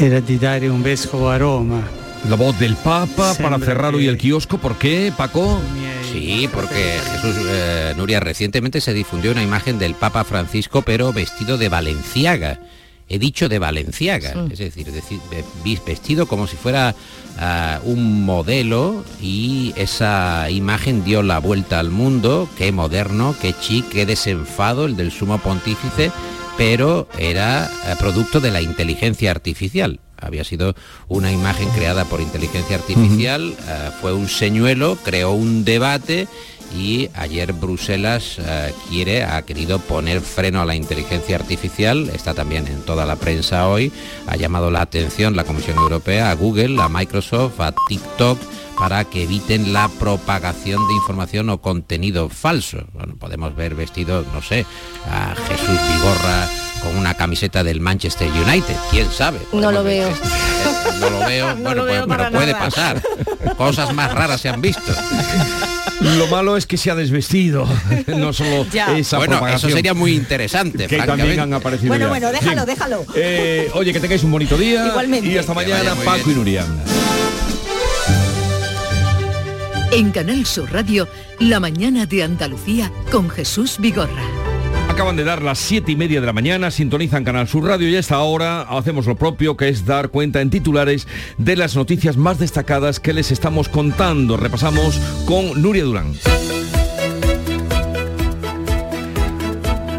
S33: era di dare un vescovo a Roma.
S1: La voz del Papa para cerrar hoy el kiosco, ¿por qué, Paco?
S31: Sí, porque Jesús eh, Nuria recientemente se difundió una imagen del Papa Francisco, pero vestido de Valenciaga. He dicho de Valenciaga, es decir, deci- ve- vestido como si fuera ah, un modelo y esa imagen dio la vuelta al mundo. Qué moderno, qué chic, qué desenfado el del sumo pontífice, pero era eh, producto de la inteligencia artificial. Había sido una imagen creada por inteligencia artificial, eh, fue un señuelo, creó un debate y ayer Bruselas eh, quiere, ha querido poner freno a la inteligencia artificial, está también en toda la prensa hoy, ha llamado la atención la Comisión Europea a Google, a Microsoft, a TikTok para que eviten la propagación de información o contenido falso. Bueno, podemos ver vestido, no sé, a Jesús Vigorra con una camiseta del Manchester United, quién sabe.
S32: No lo veo. (laughs)
S31: No lo veo, (laughs) bueno,
S32: lo
S31: pues- pero puede
S32: nada.
S31: pasar. (laughs) Cosas más raras se han visto.
S1: Lo malo es que se ha desvestido, (laughs) no solo (laughs)
S32: Ya.
S1: esa
S31: Bueno, eso
S1: propagación.
S31: sería muy interesante,
S1: Que también han aparecido
S32: Bueno,
S1: ya.
S32: bueno, déjalo,
S1: Bien.
S32: déjalo.
S1: Eh, oye, que tengáis un bonito día.
S32: Igualmente.
S1: Y hasta mañana, Paco
S32: bien.
S1: y Nuria.
S16: En Canal Sur Radio, La mañana de Andalucía con Jesús Vigorra.
S1: Acaban de dar las siete y media de la mañana, sintonizan Canal Sur Radio y a esta hora hacemos lo propio, que es dar cuenta en titulares de las noticias más destacadas que les estamos contando. Repasamos con Nuria Durán.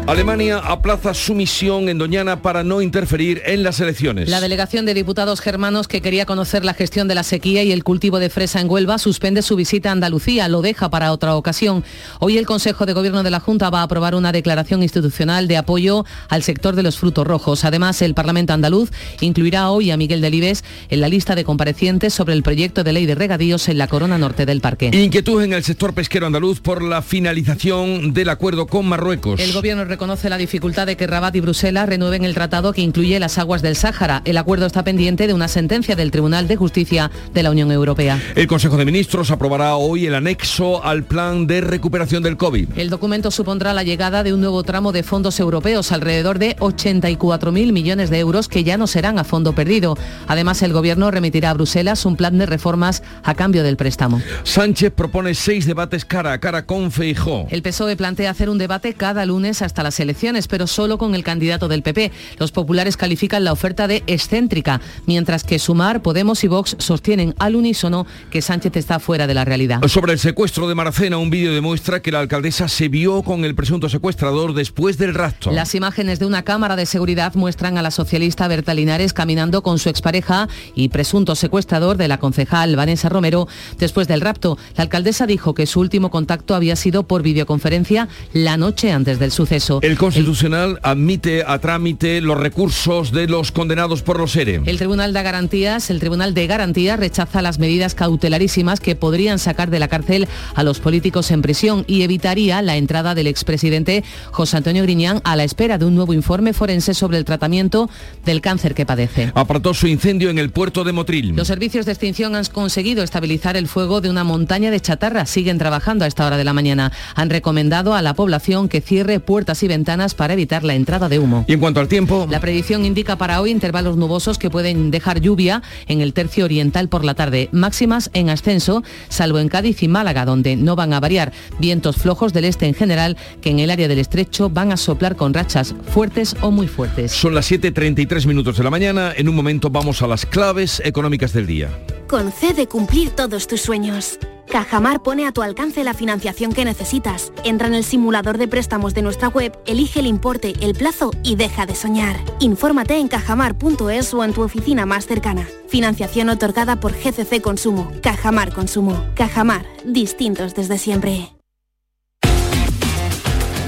S1: Alemania aplaza su misión en Doñana para no interferir en las elecciones.
S22: La delegación de diputados germanos que quería conocer la gestión de la sequía y el cultivo de fresa en Huelva suspende su visita a Andalucía, lo deja para otra ocasión. Hoy el Consejo de Gobierno de la Junta va a aprobar una declaración institucional de apoyo al sector de los frutos rojos. Además, el Parlamento andaluz incluirá hoy a Miguel Delibes en la lista de comparecientes sobre el proyecto de ley de regadíos en la corona norte del parque.
S1: Inquietud en el sector pesquero andaluz por la finalización del acuerdo con Marruecos.
S22: El gobierno reconoce la dificultad de que Rabat y Bruselas renueven el tratado que incluye las aguas del Sáhara. El acuerdo está pendiente de una sentencia del Tribunal de Justicia de la Unión Europea.
S1: El Consejo de Ministros aprobará hoy el anexo al plan de recuperación del COVID.
S22: El documento supondrá la llegada de un nuevo tramo de fondos europeos, alrededor de 84.000 millones de euros que ya no serán a fondo perdido. Además, el Gobierno remitirá a Bruselas un plan de reformas a cambio del préstamo.
S1: Sánchez propone seis debates cara a cara con Feijó.
S22: El PSOE plantea hacer un debate cada lunes hasta las elecciones, pero solo con el candidato del PP. Los populares califican la oferta de excéntrica, mientras que Sumar, Podemos y Vox sostienen al unísono que Sánchez está fuera de la realidad.
S1: Sobre el secuestro de Maracena, un vídeo demuestra que la alcaldesa se vio con el presunto secuestrador después del rapto.
S22: Las imágenes de una cámara de seguridad muestran a la socialista Berta Linares caminando con su expareja y presunto secuestrador de la concejal Vanessa Romero después del rapto. La alcaldesa dijo que su último contacto había sido por videoconferencia la noche antes del suceso.
S1: El Constitucional admite a trámite los recursos de los condenados por los ERE.
S22: El Tribunal de Garantías, el Tribunal de Garantías rechaza las medidas cautelarísimas que podrían sacar de la cárcel a los políticos en prisión y evitaría la entrada del expresidente José Antonio Griñán a la espera de un nuevo informe forense sobre el tratamiento del cáncer que padece.
S1: Apartó su incendio en el puerto de Motril.
S22: Los servicios de extinción han conseguido estabilizar el fuego de una montaña de chatarra. Siguen trabajando a esta hora de la mañana. Han recomendado a la población que cierre puertas y ventanas para evitar la entrada de humo.
S1: Y en cuanto al tiempo,
S22: La predicción indica para hoy intervalos nubosos que pueden dejar lluvia en el tercio oriental por la tarde. Máximas en ascenso, salvo en Cádiz y Málaga, donde no van a variar. Vientos flojos del este en general, que en el área del estrecho van a soplar con rachas fuertes o muy fuertes.
S1: son las 7.33 minutos de la mañana. En un momento vamos a las claves económicas del día.
S34: Concede cumplir todos tus sueños. Cajamar pone a tu alcance la financiación que necesitas. Entra en el simulador de préstamos de nuestra web, elige el importe, el plazo y deja de soñar. Infórmate en cajamar.es o en tu oficina más cercana. Financiación otorgada por GCC Consumo. Cajamar Consumo. Cajamar. Distintos desde siempre.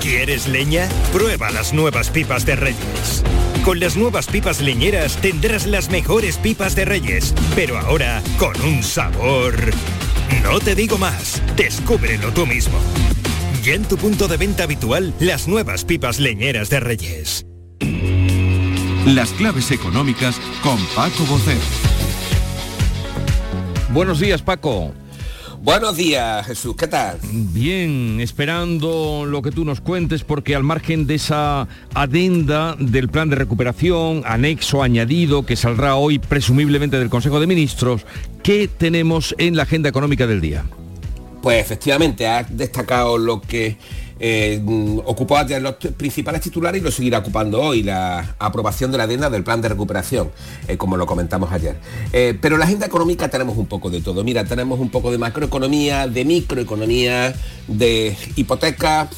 S35: ¿Quieres leña? Prueba las nuevas pipas de Reyes. Con las nuevas pipas leñeras tendrás las mejores pipas de Reyes, pero ahora con un sabor... No te digo más, descúbrelo tú mismo. Ya en tu punto de venta habitual, las nuevas pipas leñeras de Reyes.
S36: Las claves económicas con Paco Bocero.
S1: Buenos días, Paco.
S37: Buenos días, Jesús, ¿qué tal?
S1: Bien, esperando lo que tú nos cuentes, porque al margen de esa adenda del plan de recuperación, anexo añadido, que saldrá hoy presumiblemente del Consejo de Ministros, ¿qué tenemos en la agenda económica del día?
S37: Pues efectivamente, has destacado lo que eh, ocupó ayer los principales titulares y lo seguirá ocupando hoy, la aprobación de la adenda del plan de recuperación, eh, como lo comentamos ayer. Eh, pero en la agenda económica tenemos un poco de todo. Mira, tenemos un poco de macroeconomía, de microeconomía, de hipoteca,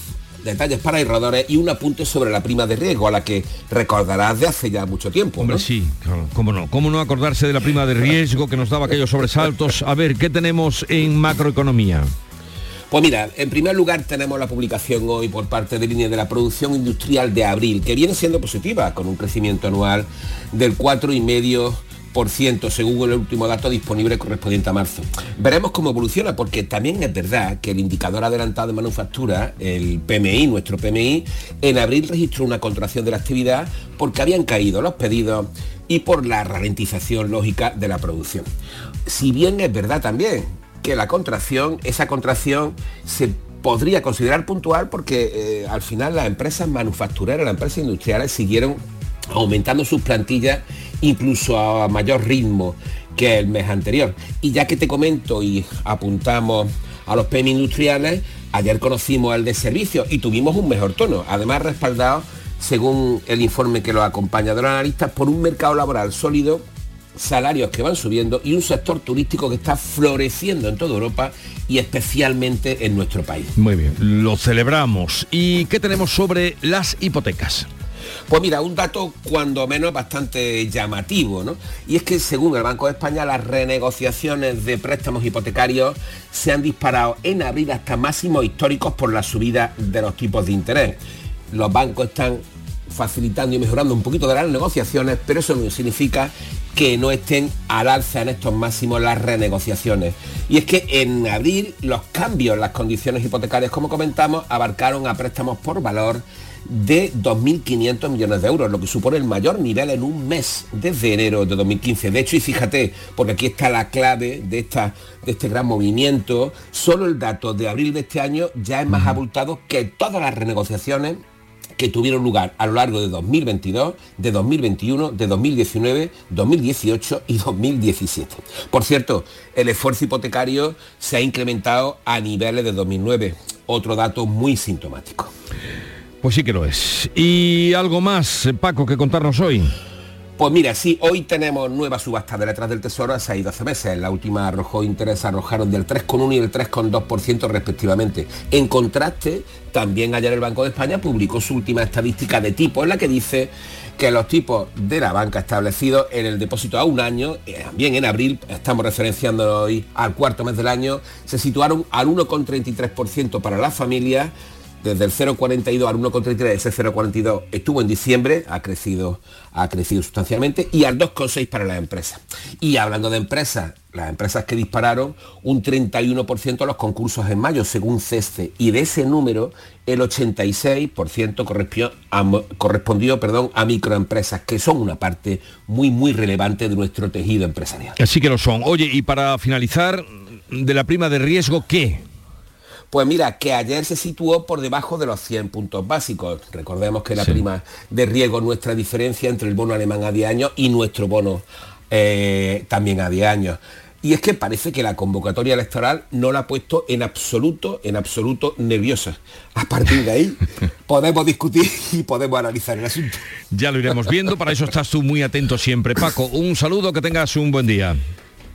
S37: detalles para ahorradores y un apunte sobre la prima de riesgo, a la que recordarás de hace ya mucho tiempo.
S1: Hombre, sí, claro, cómo no. ¿Cómo no acordarse de la prima de riesgo que nos daba aquellos sobresaltos? A ver, ¿qué tenemos en macroeconomía?
S37: Pues mira, en primer lugar tenemos la publicación hoy por parte de línea de la producción industrial de abril, que viene siendo positiva, con un crecimiento anual del 4,5% según el último dato disponible correspondiente a marzo. Veremos cómo evoluciona porque también es verdad que el indicador adelantado de manufactura, el PMI, nuestro PMI, en abril registró una contracción de la actividad porque habían caído los pedidos y por la ralentización lógica de la producción. Si bien es verdad también que la contracción, esa contracción se podría considerar puntual porque eh, al final las empresas manufactureras, las empresas industriales siguieron aumentando sus plantillas incluso a mayor ritmo que el mes anterior. Y ya que te comento y apuntamos a los PMI industriales, ayer conocimos el de servicios y tuvimos un mejor tono, además respaldado, según el informe que lo acompaña de los analistas, por un mercado laboral sólido salarios que van subiendo y un sector turístico que está floreciendo en toda Europa y especialmente en nuestro país.
S1: Muy bien, lo celebramos. ¿Y qué tenemos sobre las hipotecas?
S37: Pues mira, un dato cuando menos bastante llamativo, ¿no? Y es que según el Banco de España, las renegociaciones de préstamos hipotecarios se han disparado en abril hasta máximos históricos por la subida de los tipos de interés. Los bancos están facilitando y mejorando un poquito de las negociaciones, pero eso no significa que no estén al alza en estos máximos las renegociaciones. Y es que en abril los cambios en las condiciones hipotecarias, como comentamos, abarcaron a préstamos por valor de 2.500 millones de euros, lo que supone el mayor nivel en un mes desde enero de 2015. De hecho, y fíjate, porque aquí está la clave de, esta, de este gran movimiento, solo el dato de abril de este año ya es más abultado que todas las renegociaciones que tuvieron lugar a lo largo de 2022, de 2021, de 2019, 2018 y 2017. Por cierto, el esfuerzo hipotecario se ha incrementado a niveles de 2009, otro dato muy sintomático.
S1: Pues sí que lo es. ¿Y algo más, Paco, que contarnos hoy?
S37: Pues mira, sí, hoy tenemos nueva subasta de letras del Tesoro a 6 y 12 meses. La última arrojó interés, arrojaron del 3,1 y el 3,2% respectivamente. En contraste, también ayer el Banco de España publicó su última estadística de tipo, en la que dice que los tipos de la banca establecidos en el depósito a un año, eh, también en abril, estamos referenciando hoy al cuarto mes del año, se situaron al 1,33% para las familias, desde el 0,42 al 1,33, ese 0,42 estuvo en diciembre, ha crecido, ha crecido sustancialmente, y al 2,6 para las empresas. Y hablando de empresas, las empresas que dispararon un 31% a los concursos en mayo, según CESCE, y de ese número el 86% correspondió, a, correspondió perdón, a microempresas, que son una parte muy, muy relevante de nuestro tejido empresarial.
S1: Así que lo son. Oye, y para finalizar, de la prima de riesgo, ¿qué?
S37: Pues mira, que ayer se situó por debajo de los 100 puntos básicos. Recordemos que la prima de riesgo es nuestra diferencia entre el bono alemán a 10 años y nuestro bono eh, también a 10 años. Y es que parece que la convocatoria electoral no la ha puesto en absoluto, en absoluto nerviosa. A partir de ahí (laughs) podemos discutir y podemos analizar el asunto.
S1: Ya lo iremos viendo, para eso estás tú muy atento siempre. Paco, un saludo, que tengas un buen día.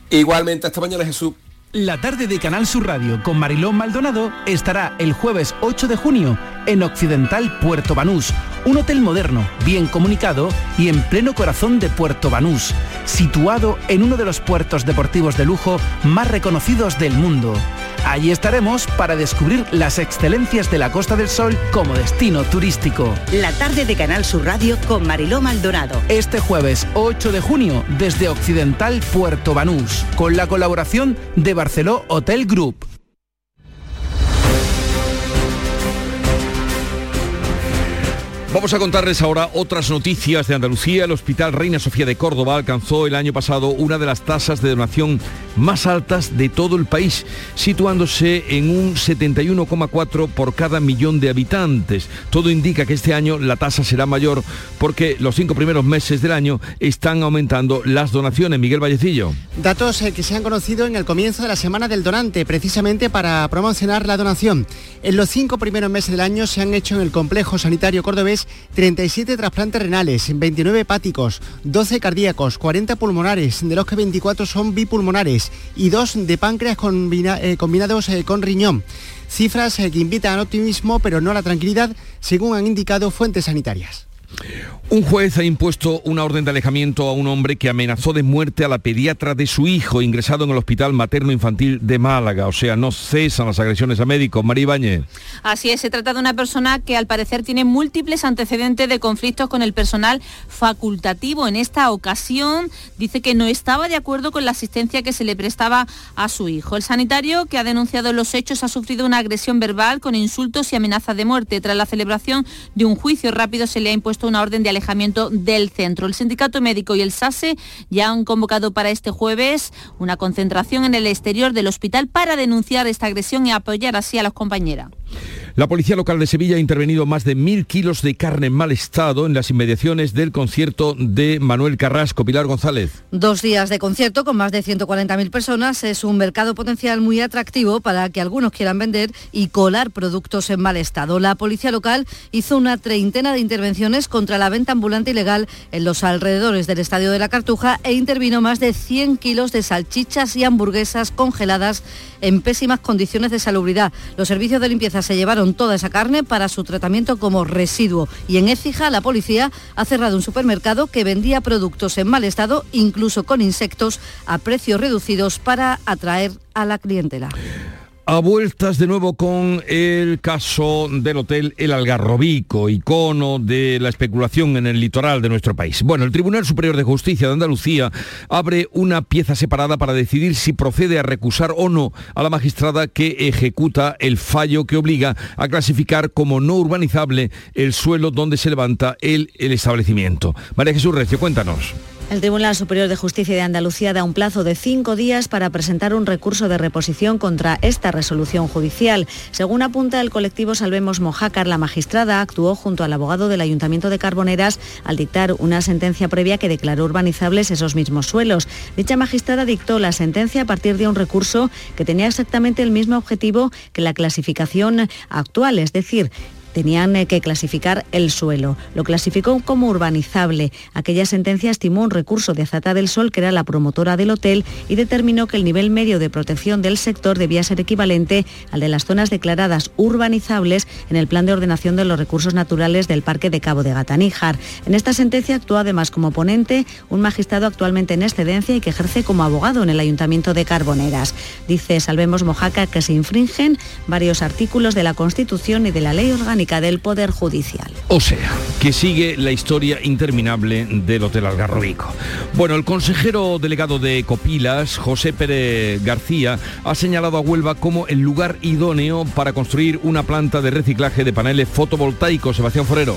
S37: Igualmente, hasta mañana Jesús.
S38: La tarde de Canal Sur Radio con Marilón Maldonado estará el jueves 8 de junio en Occidental Puerto Banús, un hotel moderno, bien comunicado y en pleno corazón de Puerto Banús, situado en uno de los puertos deportivos de lujo más reconocidos del mundo. Allí estaremos para descubrir las excelencias de la Costa del Sol como destino turístico.
S16: La tarde de Canal Sur Radio con Mariló Maldonado.
S38: Este jueves 8 de junio desde Occidental Puerto Banús, con la colaboración de Barceló Hotel Group.
S1: Vamos a contarles ahora otras noticias de Andalucía. El Hospital Reina Sofía de Córdoba alcanzó el año pasado una de las tasas de donación más altas de todo el país, situándose en un 71,4 por cada millón de habitantes. Todo indica que este año la tasa será mayor porque los cinco primeros meses del año están aumentando las donaciones. Miguel Vallecillo.
S9: Datos eh, que se han conocido en el comienzo de la Semana del Donante, precisamente para promocionar la donación. En los cinco primeros meses del año se han hecho en el complejo sanitario cordobés 37 trasplantes renales, 29 hepáticos, 12 cardíacos, 40 pulmonares, de los que 24 son bipulmonares y 2 de páncreas eh, combinados eh, con riñón. Cifras eh, que invitan al optimismo pero no a la tranquilidad, según han indicado fuentes sanitarias.
S1: Un juez ha impuesto una orden de alejamiento a un hombre que amenazó de muerte a la pediatra de su hijo ingresado en el Hospital Materno Infantil de Málaga. O sea, no cesan las agresiones a médicos. María Ibáñez.
S39: Así es, se trata de una persona que al parecer tiene múltiples antecedentes de conflictos con el personal facultativo. En esta ocasión dice que no estaba de acuerdo con la asistencia que se le prestaba a su hijo. El sanitario que ha denunciado los hechos ha sufrido una agresión verbal con insultos y amenazas de muerte. Tras la celebración de un juicio rápido se le ha impuesto una orden de alejamiento del centro. El sindicato médico y el SASE ya han convocado para este jueves una concentración en el exterior del hospital para denunciar esta agresión y apoyar así a las compañeras.
S1: La Policía Local de Sevilla ha intervenido más de mil kilos de carne en mal estado en las inmediaciones del concierto de Manuel Carrasco. Pilar González.
S10: Dos días de concierto con más de 140.000 personas es un mercado potencial muy atractivo para que algunos quieran vender y colar productos en mal estado. La Policía Local hizo una treintena de intervenciones contra la venta ambulante ilegal en los alrededores del Estadio de la Cartuja e intervino más de 100 kilos de salchichas y hamburguesas congeladas en pésimas condiciones de salubridad. Los servicios de limpieza se llevaron toda esa carne para su tratamiento como residuo. Y en Écija, la policía ha cerrado un supermercado que vendía productos en mal estado, incluso con insectos, a precios reducidos para atraer a la clientela.
S1: A vueltas de nuevo con el caso del hotel El Algarrobico, icono de la especulación en el litoral de nuestro país. Bueno, el Tribunal Superior de Justicia de Andalucía abre una pieza separada para decidir si procede a recusar o no a la magistrada que ejecuta el fallo que obliga a clasificar como no urbanizable el suelo donde se levanta el, establecimiento. María Jesús Recio, cuéntanos.
S40: El Tribunal Superior de Justicia de Andalucía da un plazo de cinco días para presentar un recurso de reposición contra esta resolución judicial. Según apunta el colectivo Salvemos Mojácar, la magistrada actuó junto al abogado del Ayuntamiento de Carboneras al dictar una sentencia previa que declaró urbanizables esos mismos suelos. Dicha magistrada dictó la sentencia a partir de un recurso que tenía exactamente el mismo objetivo que la clasificación actual, es decir, tenían eh, que clasificar el suelo. Lo clasificó como urbanizable. Aquella sentencia estimó un recurso de Azata del Sol, que era la promotora del hotel, y determinó que el nivel medio de protección del sector debía ser equivalente al de las zonas declaradas urbanizables en el Plan de Ordenación de los Recursos Naturales del Parque de Cabo de Gataníjar. En esta sentencia actuó además como ponente un magistrado actualmente en excedencia y que ejerce como abogado en el Ayuntamiento de Carboneras. Dice Salvemos Mojaca que se infringen varios artículos de la Constitución y de la Ley Orgánica del Poder Judicial.
S1: O sea, que sigue la historia interminable del Hotel Algarrobico. Bueno, el consejero delegado de Copilas, José Pérez García, ha señalado a Huelva como el lugar idóneo para construir una planta de reciclaje de paneles fotovoltaicos. Sebastián Forero.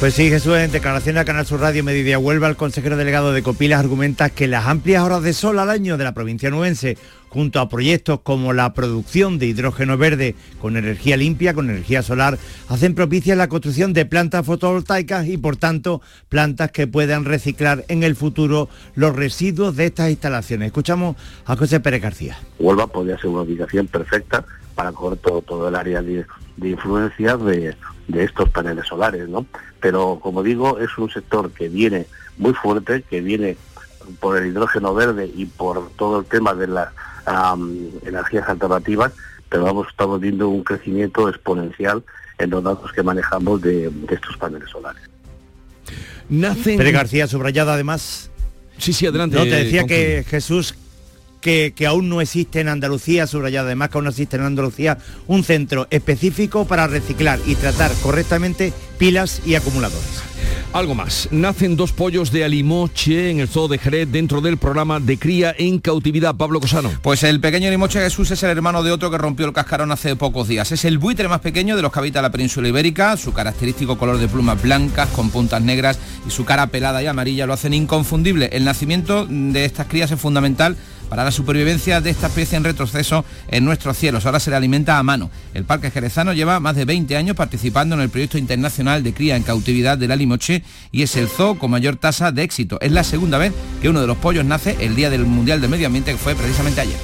S8: Pues sí, Jesús, en declaración a Canal Sur Radio Mediodía Huelva, el consejero delegado de Copilas argumenta que las amplias horas de sol al año de la provincia nuense, junto a proyectos como la producción de hidrógeno verde con energía limpia, con energía solar, hacen propicia la construcción de plantas fotovoltaicas y, por tanto, plantas que puedan reciclar en el futuro los residuos de estas instalaciones. Escuchamos a José Pérez García.
S41: Huelva podría ser una ubicación perfecta para coger todo, el área de, influencia de, de estos paneles solares, ¿no? Pero como digo, es un sector que viene muy fuerte, que viene por el hidrógeno verde y por todo el tema de las energías alternativas, pero vamos, estamos viendo un crecimiento exponencial en los datos que manejamos de, estos paneles solares.
S8: Nacen... Pérez García, subrayada además.
S1: Sí, sí, adelante.
S8: No, te decía que Jesús que, aún no existe en Andalucía, subrayado además que aún no existe en Andalucía, un centro específico para reciclar y tratar correctamente pilas y acumuladores.
S1: Algo más. Nacen dos pollos de Alimoche en el zoo de Jerez dentro del programa de cría en cautividad. Pablo Cosano.
S7: Pues el pequeño Alimoche Jesús es el hermano de otro que rompió el cascarón hace pocos días. Es el buitre más pequeño de los que habita la península ibérica. Su característico color de plumas blancas con puntas negras y su cara pelada y amarilla lo hacen inconfundible. El nacimiento de estas crías es fundamental para la supervivencia de esta especie en retroceso en nuestros cielos. Ahora se le alimenta a mano. El Parque Jerezano lleva más de 20 años participando en el proyecto internacional de cría en cautividad de la limoche y es el zoo con mayor tasa de éxito. Es la segunda vez que uno de los pollos nace el día del Mundial del Medio Ambiente que fue precisamente ayer.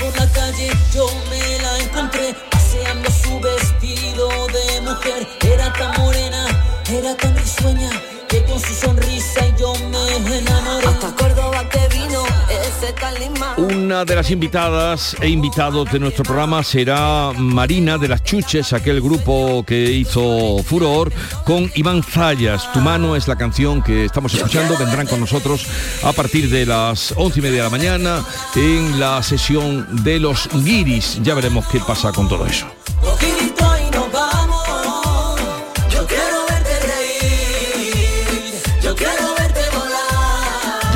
S42: por la calle yo me la encontré paseando su vestido de mujer. Era tan morena, era tan risueña que con su sonrisa yo me enamoré. Hasta
S1: Una de las invitadas e invitados de nuestro programa será Marina de las Chuches, aquel grupo que hizo furor con Iván Zayas. Tu mano es la canción que estamos escuchando. Vendrán con nosotros a partir de las once y media de la mañana en la sesión de los guiris. Ya veremos qué pasa con todo eso.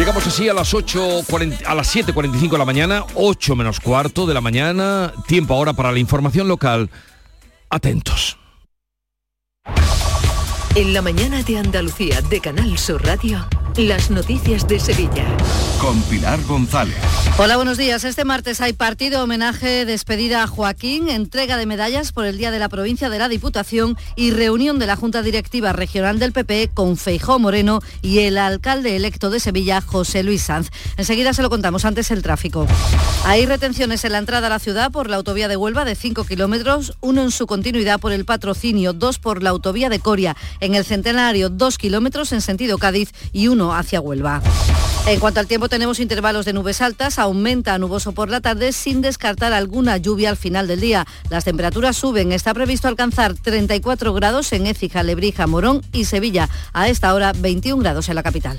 S1: Llegamos así a las 8, a las 7.45 de la mañana, 8 menos cuarto de la mañana, tiempo ahora para la información local. Atentos.
S16: En la mañana de Andalucía de Canal Sur Radio. Las noticias de Sevilla.
S36: Con Pilar González.
S10: Hola, buenos días. Este martes hay partido homenaje, despedida a Joaquín, entrega de medallas por el Día de la Provincia de la Diputación y reunión de la Junta Directiva Regional del PP con Feijó Moreno y el alcalde electo de Sevilla, José Luis Sanz. Enseguida se lo contamos antes el tráfico. Hay retenciones en la entrada a la ciudad por la autovía de Huelva de 5 kilómetros, uno en su continuidad por el patrocinio, dos por la autovía de Coria, en el Centenario, dos kilómetros en sentido Cádiz y uno hacia Huelva. En cuanto al tiempo tenemos intervalos de nubes altas, aumenta nuboso por la tarde sin descartar alguna lluvia al final del día. Las temperaturas suben, está previsto alcanzar 34 grados en Écija, Lebrija, Morón y Sevilla. A esta hora 21 grados en la capital.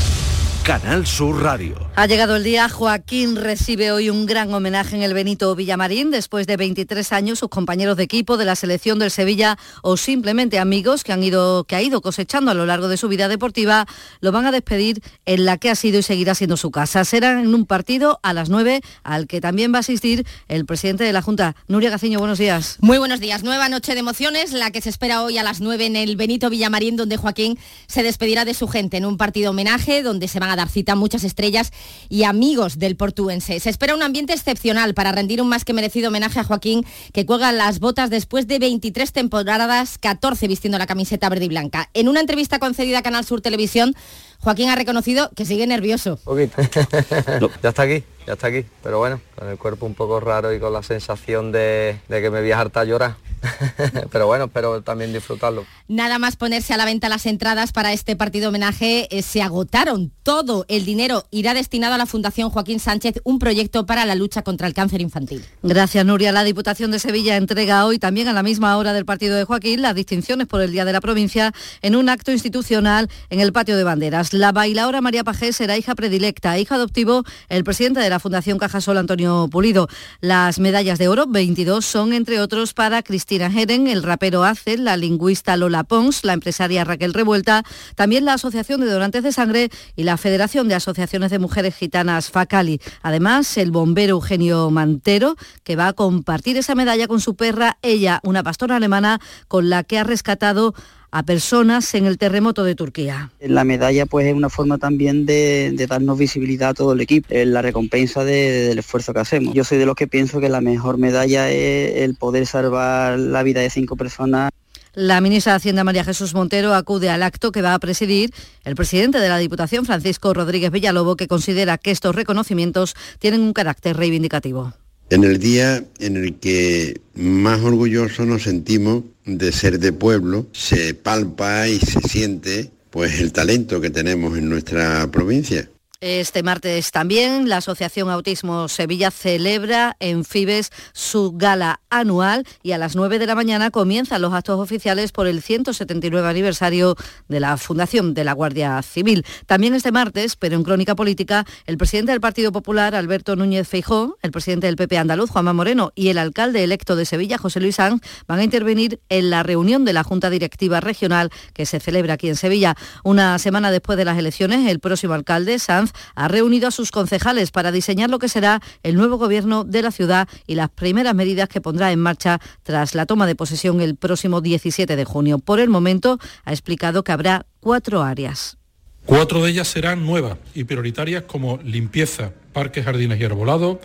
S36: Canal Sur Radio.
S10: Ha llegado el día, Joaquín recibe hoy un gran homenaje en el Benito Villamarín. Después de 23 años, sus compañeros de equipo de la selección del Sevilla o simplemente amigos que, han ido, que ha ido cosechando a lo largo de su vida deportiva, lo van a despedir en la que ha sido y seguirá siendo su casa. Será en un partido a las 9 al que también va a asistir el presidente de la Junta, Nuria Gaciño. Buenos días.
S32: Muy buenos días. Nueva noche de emociones, la que se espera hoy a las 9 en el Benito Villamarín, donde Joaquín se despedirá de su gente en un partido homenaje donde se van a dar cita muchas estrellas y amigos del portuense. Se espera un ambiente excepcional para rendir un más que merecido homenaje a Joaquín, que cuelga las botas después de 23 temporadas, 14 vistiendo la camiseta verde y blanca. En una entrevista concedida a Canal Sur Televisión, Joaquín ha reconocido que sigue nervioso. (laughs)
S43: ya está aquí, ya está aquí, pero bueno, con el cuerpo un poco raro y con la sensación de, que me voy a hartar llorar. (laughs) pero bueno, espero también disfrutarlo.
S32: Nada más ponerse a la venta las entradas para este partido homenaje, eh, se agotaron. Todo el dinero irá destinado a la Fundación Joaquín Sánchez, un proyecto para la lucha contra el cáncer infantil.
S10: Gracias, Nuria. La Diputación de Sevilla entrega hoy también a la misma hora del partido de Joaquín las distinciones por el Día de la Provincia en un acto institucional en el patio de banderas. La bailaora María Pajés será hija predilecta, hijo adoptivo el presidente de la Fundación Cajasol, Antonio Pulido. Las medallas de oro, 22, son entre otros para Cristina Heren, el rapero Acel, la lingüista Lola Pons, la empresaria Raquel Revuelta, también la Asociación de Donantes de Sangre y la Federación de Asociaciones de Mujeres Gitanas FACALI. Además, el bombero Eugenio Mantero, que va a compartir esa medalla con su perra, ella, una pastora alemana con la que ha rescatado a personas en el terremoto de Turquía.
S44: La medalla pues es una forma también de, darnos visibilidad a todo el equipo, es la recompensa del esfuerzo que hacemos. Yo soy de los que pienso que la mejor medalla es el poder salvar la vida de cinco personas
S10: La ministra de Hacienda María Jesús Montero acude al acto que va a presidir el presidente de la Diputación, Francisco Rodríguez Villalobo, que considera que estos reconocimientos tienen un carácter reivindicativo.
S45: En el día en el que más orgullosos nos sentimos de ser de pueblo, se palpa y se siente pues el talento que tenemos en nuestra provincia.
S10: Este martes también la Asociación Autismo Sevilla celebra en Fibes su gala anual y a las 9 de la mañana comienzan los actos oficiales por el 179 aniversario de la Fundación de la Guardia Civil. También este martes, pero en crónica política, el presidente del Partido Popular, Alberto Núñez Feijó, el presidente del PP andaluz, Juanma Moreno, y el alcalde electo de Sevilla, José Luis Sanz, van a intervenir en la reunión de la Junta Directiva Regional que se celebra aquí en Sevilla. Una semana después de las elecciones, el próximo alcalde, Sanz, ha reunido a sus concejales para diseñar lo que será el nuevo gobierno de la ciudad y las primeras medidas que pondrá en marcha tras la toma de posesión el próximo 17 de junio. Por el momento ha explicado que habrá cuatro áreas.
S46: Cuatro de ellas serán nuevas y prioritarias como limpieza, parques, jardines y arbolados,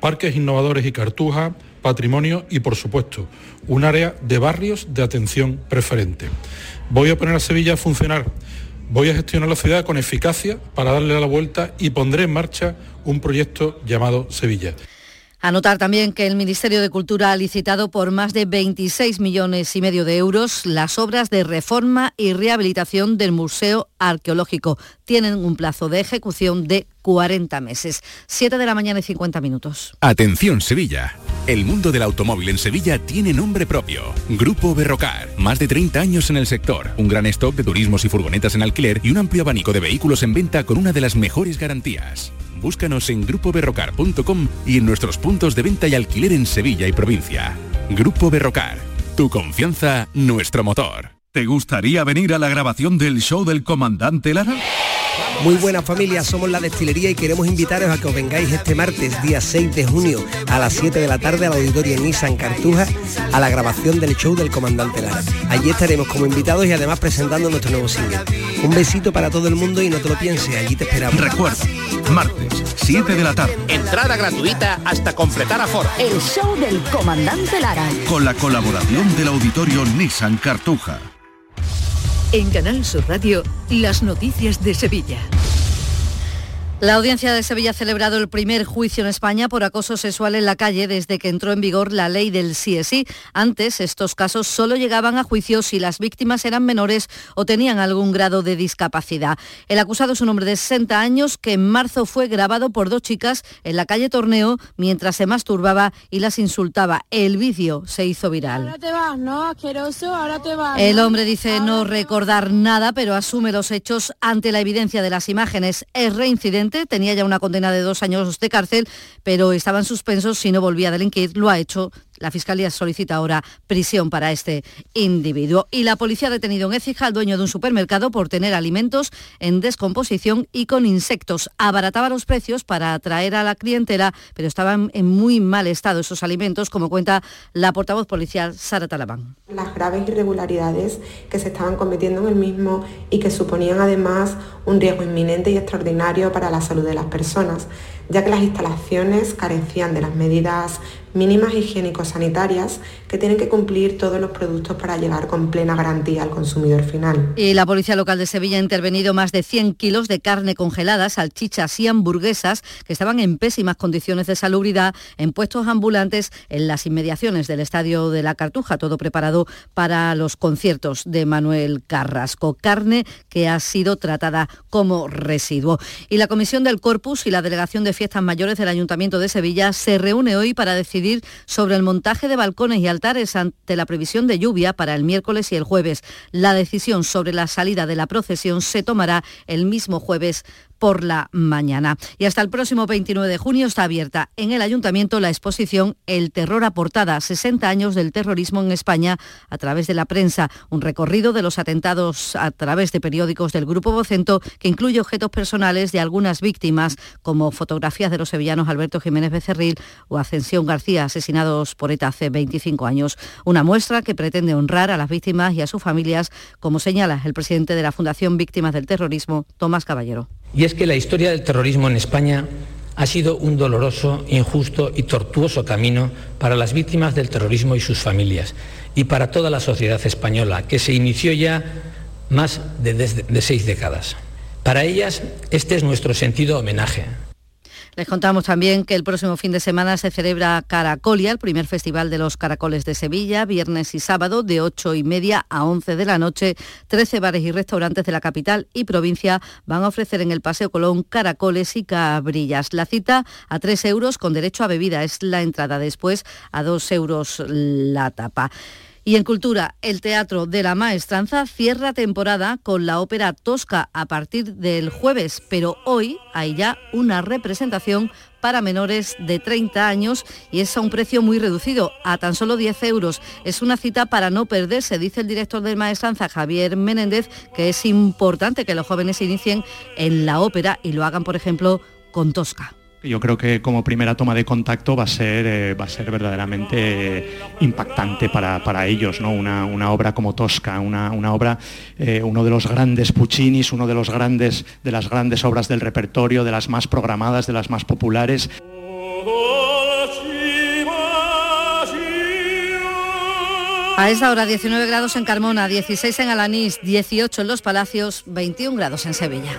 S46: parques innovadores y cartuja, patrimonio y, por supuesto, un área de barrios de atención preferente. Voy a poner a Sevilla a funcionar Voy a gestionar la ciudad con eficacia para darle la vuelta y pondré en marcha un proyecto llamado Sevilla.
S10: Anotar también que el Ministerio de Cultura ha licitado por más de 26 millones y medio de euros las obras de reforma y rehabilitación del Museo Arqueológico. Tienen un plazo de ejecución de 40 meses. 7 de la mañana y 50 minutos.
S47: Atención Sevilla. El mundo del automóvil en Sevilla tiene nombre propio. Grupo Berrocar. Más de 30 años en el sector. Un gran stock de turismos y furgonetas en alquiler y un amplio abanico de vehículos en venta con una de las mejores garantías. Búscanos en grupoberrocar.com y en nuestros puntos de venta y alquiler en Sevilla y provincia. Grupo Berrocar. Tu confianza, nuestro motor.
S36: ¿Te gustaría venir a la grabación del show del comandante Lara?
S48: Muy buena familia, somos la destilería y queremos invitaros a que os vengáis este martes, día 6 de junio, a las 7 de la tarde al auditorio Nissan Cartuja, a la grabación del show del comandante Lara. Allí estaremos como invitados y además presentando nuestro nuevo single. Un besito para todo el mundo y no te lo pienses, allí te esperamos.
S36: Recuerda, martes, 7 de la tarde.
S49: Entrada gratuita hasta completar aforo.
S16: El show del comandante Lara.
S36: Con la colaboración del auditorio Nissan Cartuja.
S16: En Canal Sur Radio, las noticias de Sevilla.
S10: La audiencia de Sevilla ha celebrado el primer juicio en España por acoso sexual en la calle desde que entró en vigor la ley del sí. Antes, estos casos solo llegaban a juicio si las víctimas eran menores o tenían algún grado de discapacidad. El acusado es un hombre de 60 años que en marzo fue grabado por dos chicas en la calle Torneo mientras se masturbaba y las insultaba. El vídeo se hizo viral.
S50: Ahora te vas, ¿no? Asqueroso, ahora te vas.
S10: El hombre dice no recordar nada, pero asume los hechos ante la evidencia de las imágenes. Es reincidente tenía ya una condena de dos años de cárcel, pero estaba en suspenso si no volvía a delinquir. Lo ha hecho la Fiscalía solicita ahora prisión para este individuo. Y la policía ha detenido en Écija al dueño de un supermercado por tener alimentos en descomposición y con insectos. Abarataba los precios para atraer a la clientela, pero estaban en muy mal estado esos alimentos, como cuenta la portavoz policial Sara Talabán.
S51: Las graves irregularidades que se estaban cometiendo en el mismo y que suponían además un riesgo inminente y extraordinario para la salud de las personas, ya que las instalaciones carecían de las medidas mínimas higiénico-sanitarias que tienen que cumplir todos los productos para llegar con plena garantía al consumidor final.
S10: Y la Policía Local de Sevilla ha intervenido más de 100 kilos de carne congelada, salchichas y hamburguesas que estaban en pésimas condiciones de salubridad en puestos ambulantes en las inmediaciones del Estadio de la Cartuja, todo preparado para los conciertos de Manuel Carrasco. Carne que ha sido tratada como residuo. Y la Comisión del Corpus y la Delegación de Fiestas Mayores del Ayuntamiento de Sevilla se reúne hoy para decidir sobre el montaje de balcones y altares ante la previsión de lluvia para el miércoles y el jueves. La decisión sobre la salida de la procesión se tomará el mismo jueves por la mañana. Y hasta el próximo 29 de junio está abierta en el Ayuntamiento la exposición El terror a portada, 60 años del terrorismo en España a través de la prensa, un recorrido de los atentados a través de periódicos del Grupo Vocento que incluye objetos personales de algunas víctimas, como fotografías de los sevillanos Alberto Jiménez Becerril o Ascensión García, asesinados por ETA hace 25 años. Una muestra que pretende honrar a las víctimas y a sus familias, como señala el presidente de la Fundación Víctimas del Terrorismo, Tomás Caballero.
S52: Y es que la historia del terrorismo en España ha sido un doloroso, injusto y tortuoso camino para las víctimas del terrorismo y sus familias. y para toda la sociedad española, que se inició ya más de, seis décadas. Para ellas, este es nuestro sentido homenaje.
S10: Les contamos también que el próximo fin de semana se celebra Caracolia, el primer festival de los caracoles de Sevilla, viernes y sábado de 8 y media a 11 de la noche. 13 bares y restaurantes de la capital y provincia van a ofrecer en el Paseo Colón caracoles y cabrillas. La cita a 3 euros con derecho a bebida es la entrada, después a 2 euros la tapa. Y en cultura, el Teatro de la Maestranza cierra temporada con la ópera Tosca a partir del jueves, pero hoy hay ya una representación para menores de 30 años y es a un precio muy reducido, a tan solo 10 euros. Es una cita para no perderse, dice el director de Maestranza, Javier Menéndez, que es importante que los jóvenes se inicien en la ópera y lo hagan, por ejemplo, con Tosca.
S53: Yo creo que como primera toma de contacto va a ser, eh, va a ser verdaderamente impactante para, ellos, ¿no? Una, obra como Tosca, una, obra, eh, uno de los grandes Puccinis, uno de los grandes, de las grandes obras del repertorio, de las más programadas, de las más populares.
S10: A esta hora 19 grados en Carmona, 16 en Alanís, 18 en Los Palacios, 21 grados en Sevilla.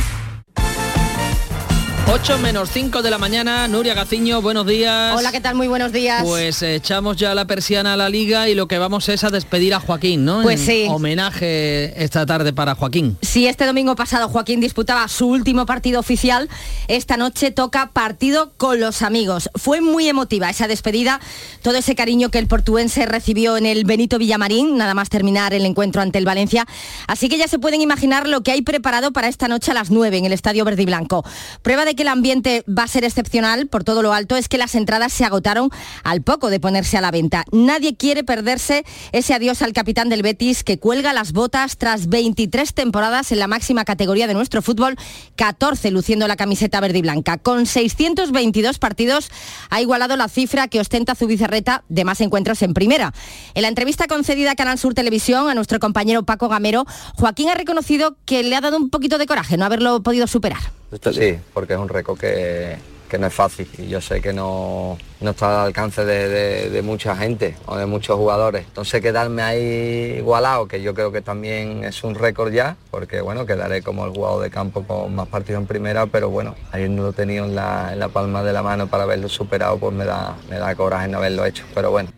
S7: 8 menos 5 de la mañana, Nuria Gaciño, buenos días.
S32: Hola, ¿qué tal? Muy buenos días.
S7: Pues echamos ya la persiana a la liga y lo que vamos es a despedir a Joaquín, ¿no?
S32: Pues sí.
S7: Homenaje esta tarde para Joaquín.
S32: Sí, este domingo pasado Joaquín disputaba su último partido oficial. Esta noche toca partido con los amigos. Fue muy emotiva esa despedida, todo ese cariño que el portuense recibió en el Benito Villamarín, nada más terminar el encuentro ante el Valencia. Así que ya se pueden imaginar lo que hay preparado para esta noche a las 9 en el Estadio Verde y Blanco. Prueba de que el ambiente va a ser excepcional por todo lo alto es que las entradas se agotaron al poco de ponerse a la venta. Nadie quiere perderse ese adiós al capitán del Betis que cuelga las botas tras 23 temporadas en la máxima categoría de nuestro fútbol, 14 luciendo la camiseta verde y blanca. Con 622 partidos ha igualado la cifra que ostenta Zubizarreta de más encuentros en primera. En la entrevista concedida a Canal Sur Televisión a nuestro compañero Paco Gamero, Joaquín ha reconocido que le ha dado un poquito de coraje no haberlo podido superar.
S43: Sí, porque es un récord que, no es fácil y yo sé que no, está al alcance de, mucha gente o de muchos jugadores. Entonces quedarme ahí igualado, que yo creo que también es un récord ya, porque bueno, quedaré como el jugador de campo con más partidos en primera, pero bueno, habiéndolo tenido en la, en la palma de la mano para haberlo superado, pues me da, me da coraje no haberlo hecho. Pero bueno,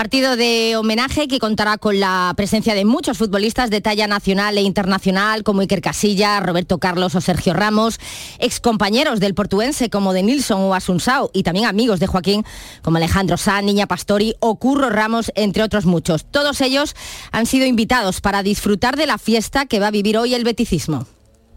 S32: Partido de homenaje que contará con la presencia de muchos futbolistas de talla nacional e internacional como Iker Casillas, Roberto Carlos o Sergio Ramos, excompañeros del portuense como de Nilsson o Asunsao y también amigos de Joaquín como Alejandro San, Niña Pastori o Curro Ramos, entre otros muchos. Todos ellos han sido invitados para disfrutar de la fiesta que va a vivir hoy el beticismo.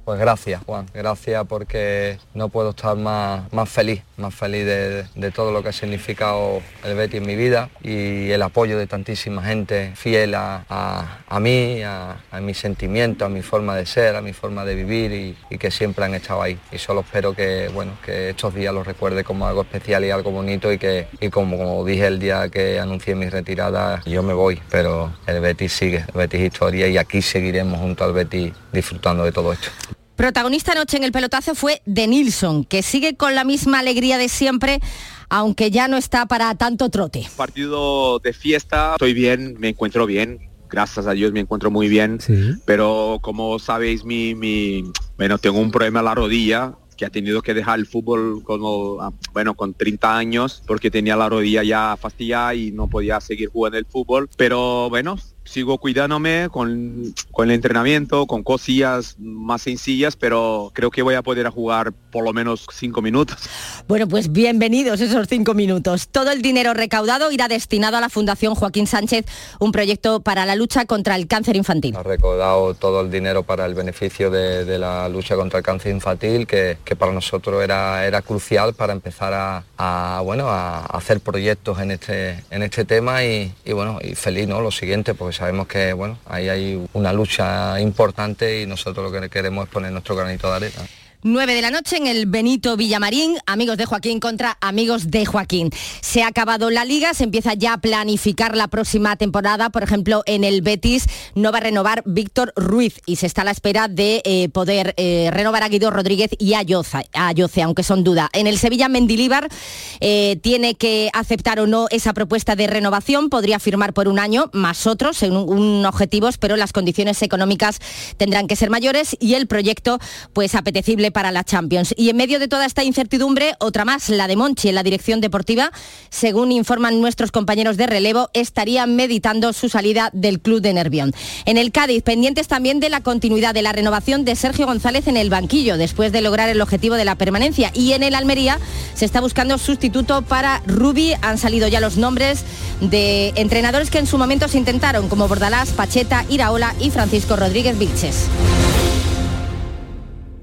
S43: Pues gracias, Juan, gracias porque no puedo estar más, más feliz, más feliz de, todo lo que ha significado el Betty en mi vida y el apoyo de tantísima gente fiel a, mí, a, mi sentimiento, a mi forma de ser, a mi forma de vivir y, que siempre han estado ahí. Y solo espero que, bueno, que estos días los recuerde como algo especial y algo bonito y que, y como, dije el día que anuncié mi retirada, yo me voy, pero el Betty sigue, el Betty es historia y aquí seguiremos junto al Betty disfrutando de todo esto.
S32: Protagonista anoche en el pelotazo fue De Nilsson, que sigue con la misma alegría de siempre, aunque ya no está para tanto trote.
S54: Partido de fiesta, estoy bien, me encuentro bien, gracias a Dios me encuentro muy bien, pero como sabéis, mi, mi, bueno, tengo un problema en la rodilla que ha tenido que dejar el fútbol como, ah, bueno, con 30 años porque tenía la rodilla ya fastidiada y no podía seguir jugando el fútbol. Pero bueno, sigo cuidándome con, con, el entrenamiento, con cosillas más sencillas, pero creo que voy a poder jugar por lo menos cinco minutos.
S32: Bueno, pues bienvenidos esos cinco minutos. Todo el dinero recaudado irá destinado a la Fundación Joaquín Sánchez, un proyecto para la lucha contra el cáncer infantil.
S43: Ha recaudado todo el dinero para el beneficio de, la lucha contra el cáncer infantil, que, para nosotros era, era crucial para empezar a, bueno, a hacer proyectos en este, en este tema y, bueno, y feliz, ¿no? Lo siguiente, pues sabemos que bueno, ahí hay una lucha importante y nosotros lo que queremos es poner nuestro granito de arena.
S32: 9 de la noche en el Benito Villamarín, amigos de Joaquín contra amigos de Joaquín. Se ha acabado la liga, se empieza ya a planificar la próxima temporada. Por ejemplo, en el Betis no va a renovar Víctor Ruiz y se está a la espera de eh, poder eh, renovar a Guido Rodríguez y a Yoce, aunque son duda. En el Sevilla, Mendilíbar eh, tiene que aceptar o no esa propuesta de renovación. Podría firmar por un año más otros, según objetivos, pero las condiciones económicas tendrán que ser mayores y el proyecto, pues apetecible para la Champions. Y en medio de toda esta incertidumbre, otra más, la de Monchi en la dirección deportiva, según informan nuestros compañeros de relevo, estaría meditando su salida del club de Nervión. En el Cádiz, pendientes también de la continuidad de la renovación de Sergio González en el banquillo, después de lograr el objetivo de la permanencia. Y en el Almería se está buscando sustituto para Rubi. Han salido ya los nombres de entrenadores que en su momento se intentaron, como Bordalás, Pacheta, Iraola y Francisco Rodríguez Vilches.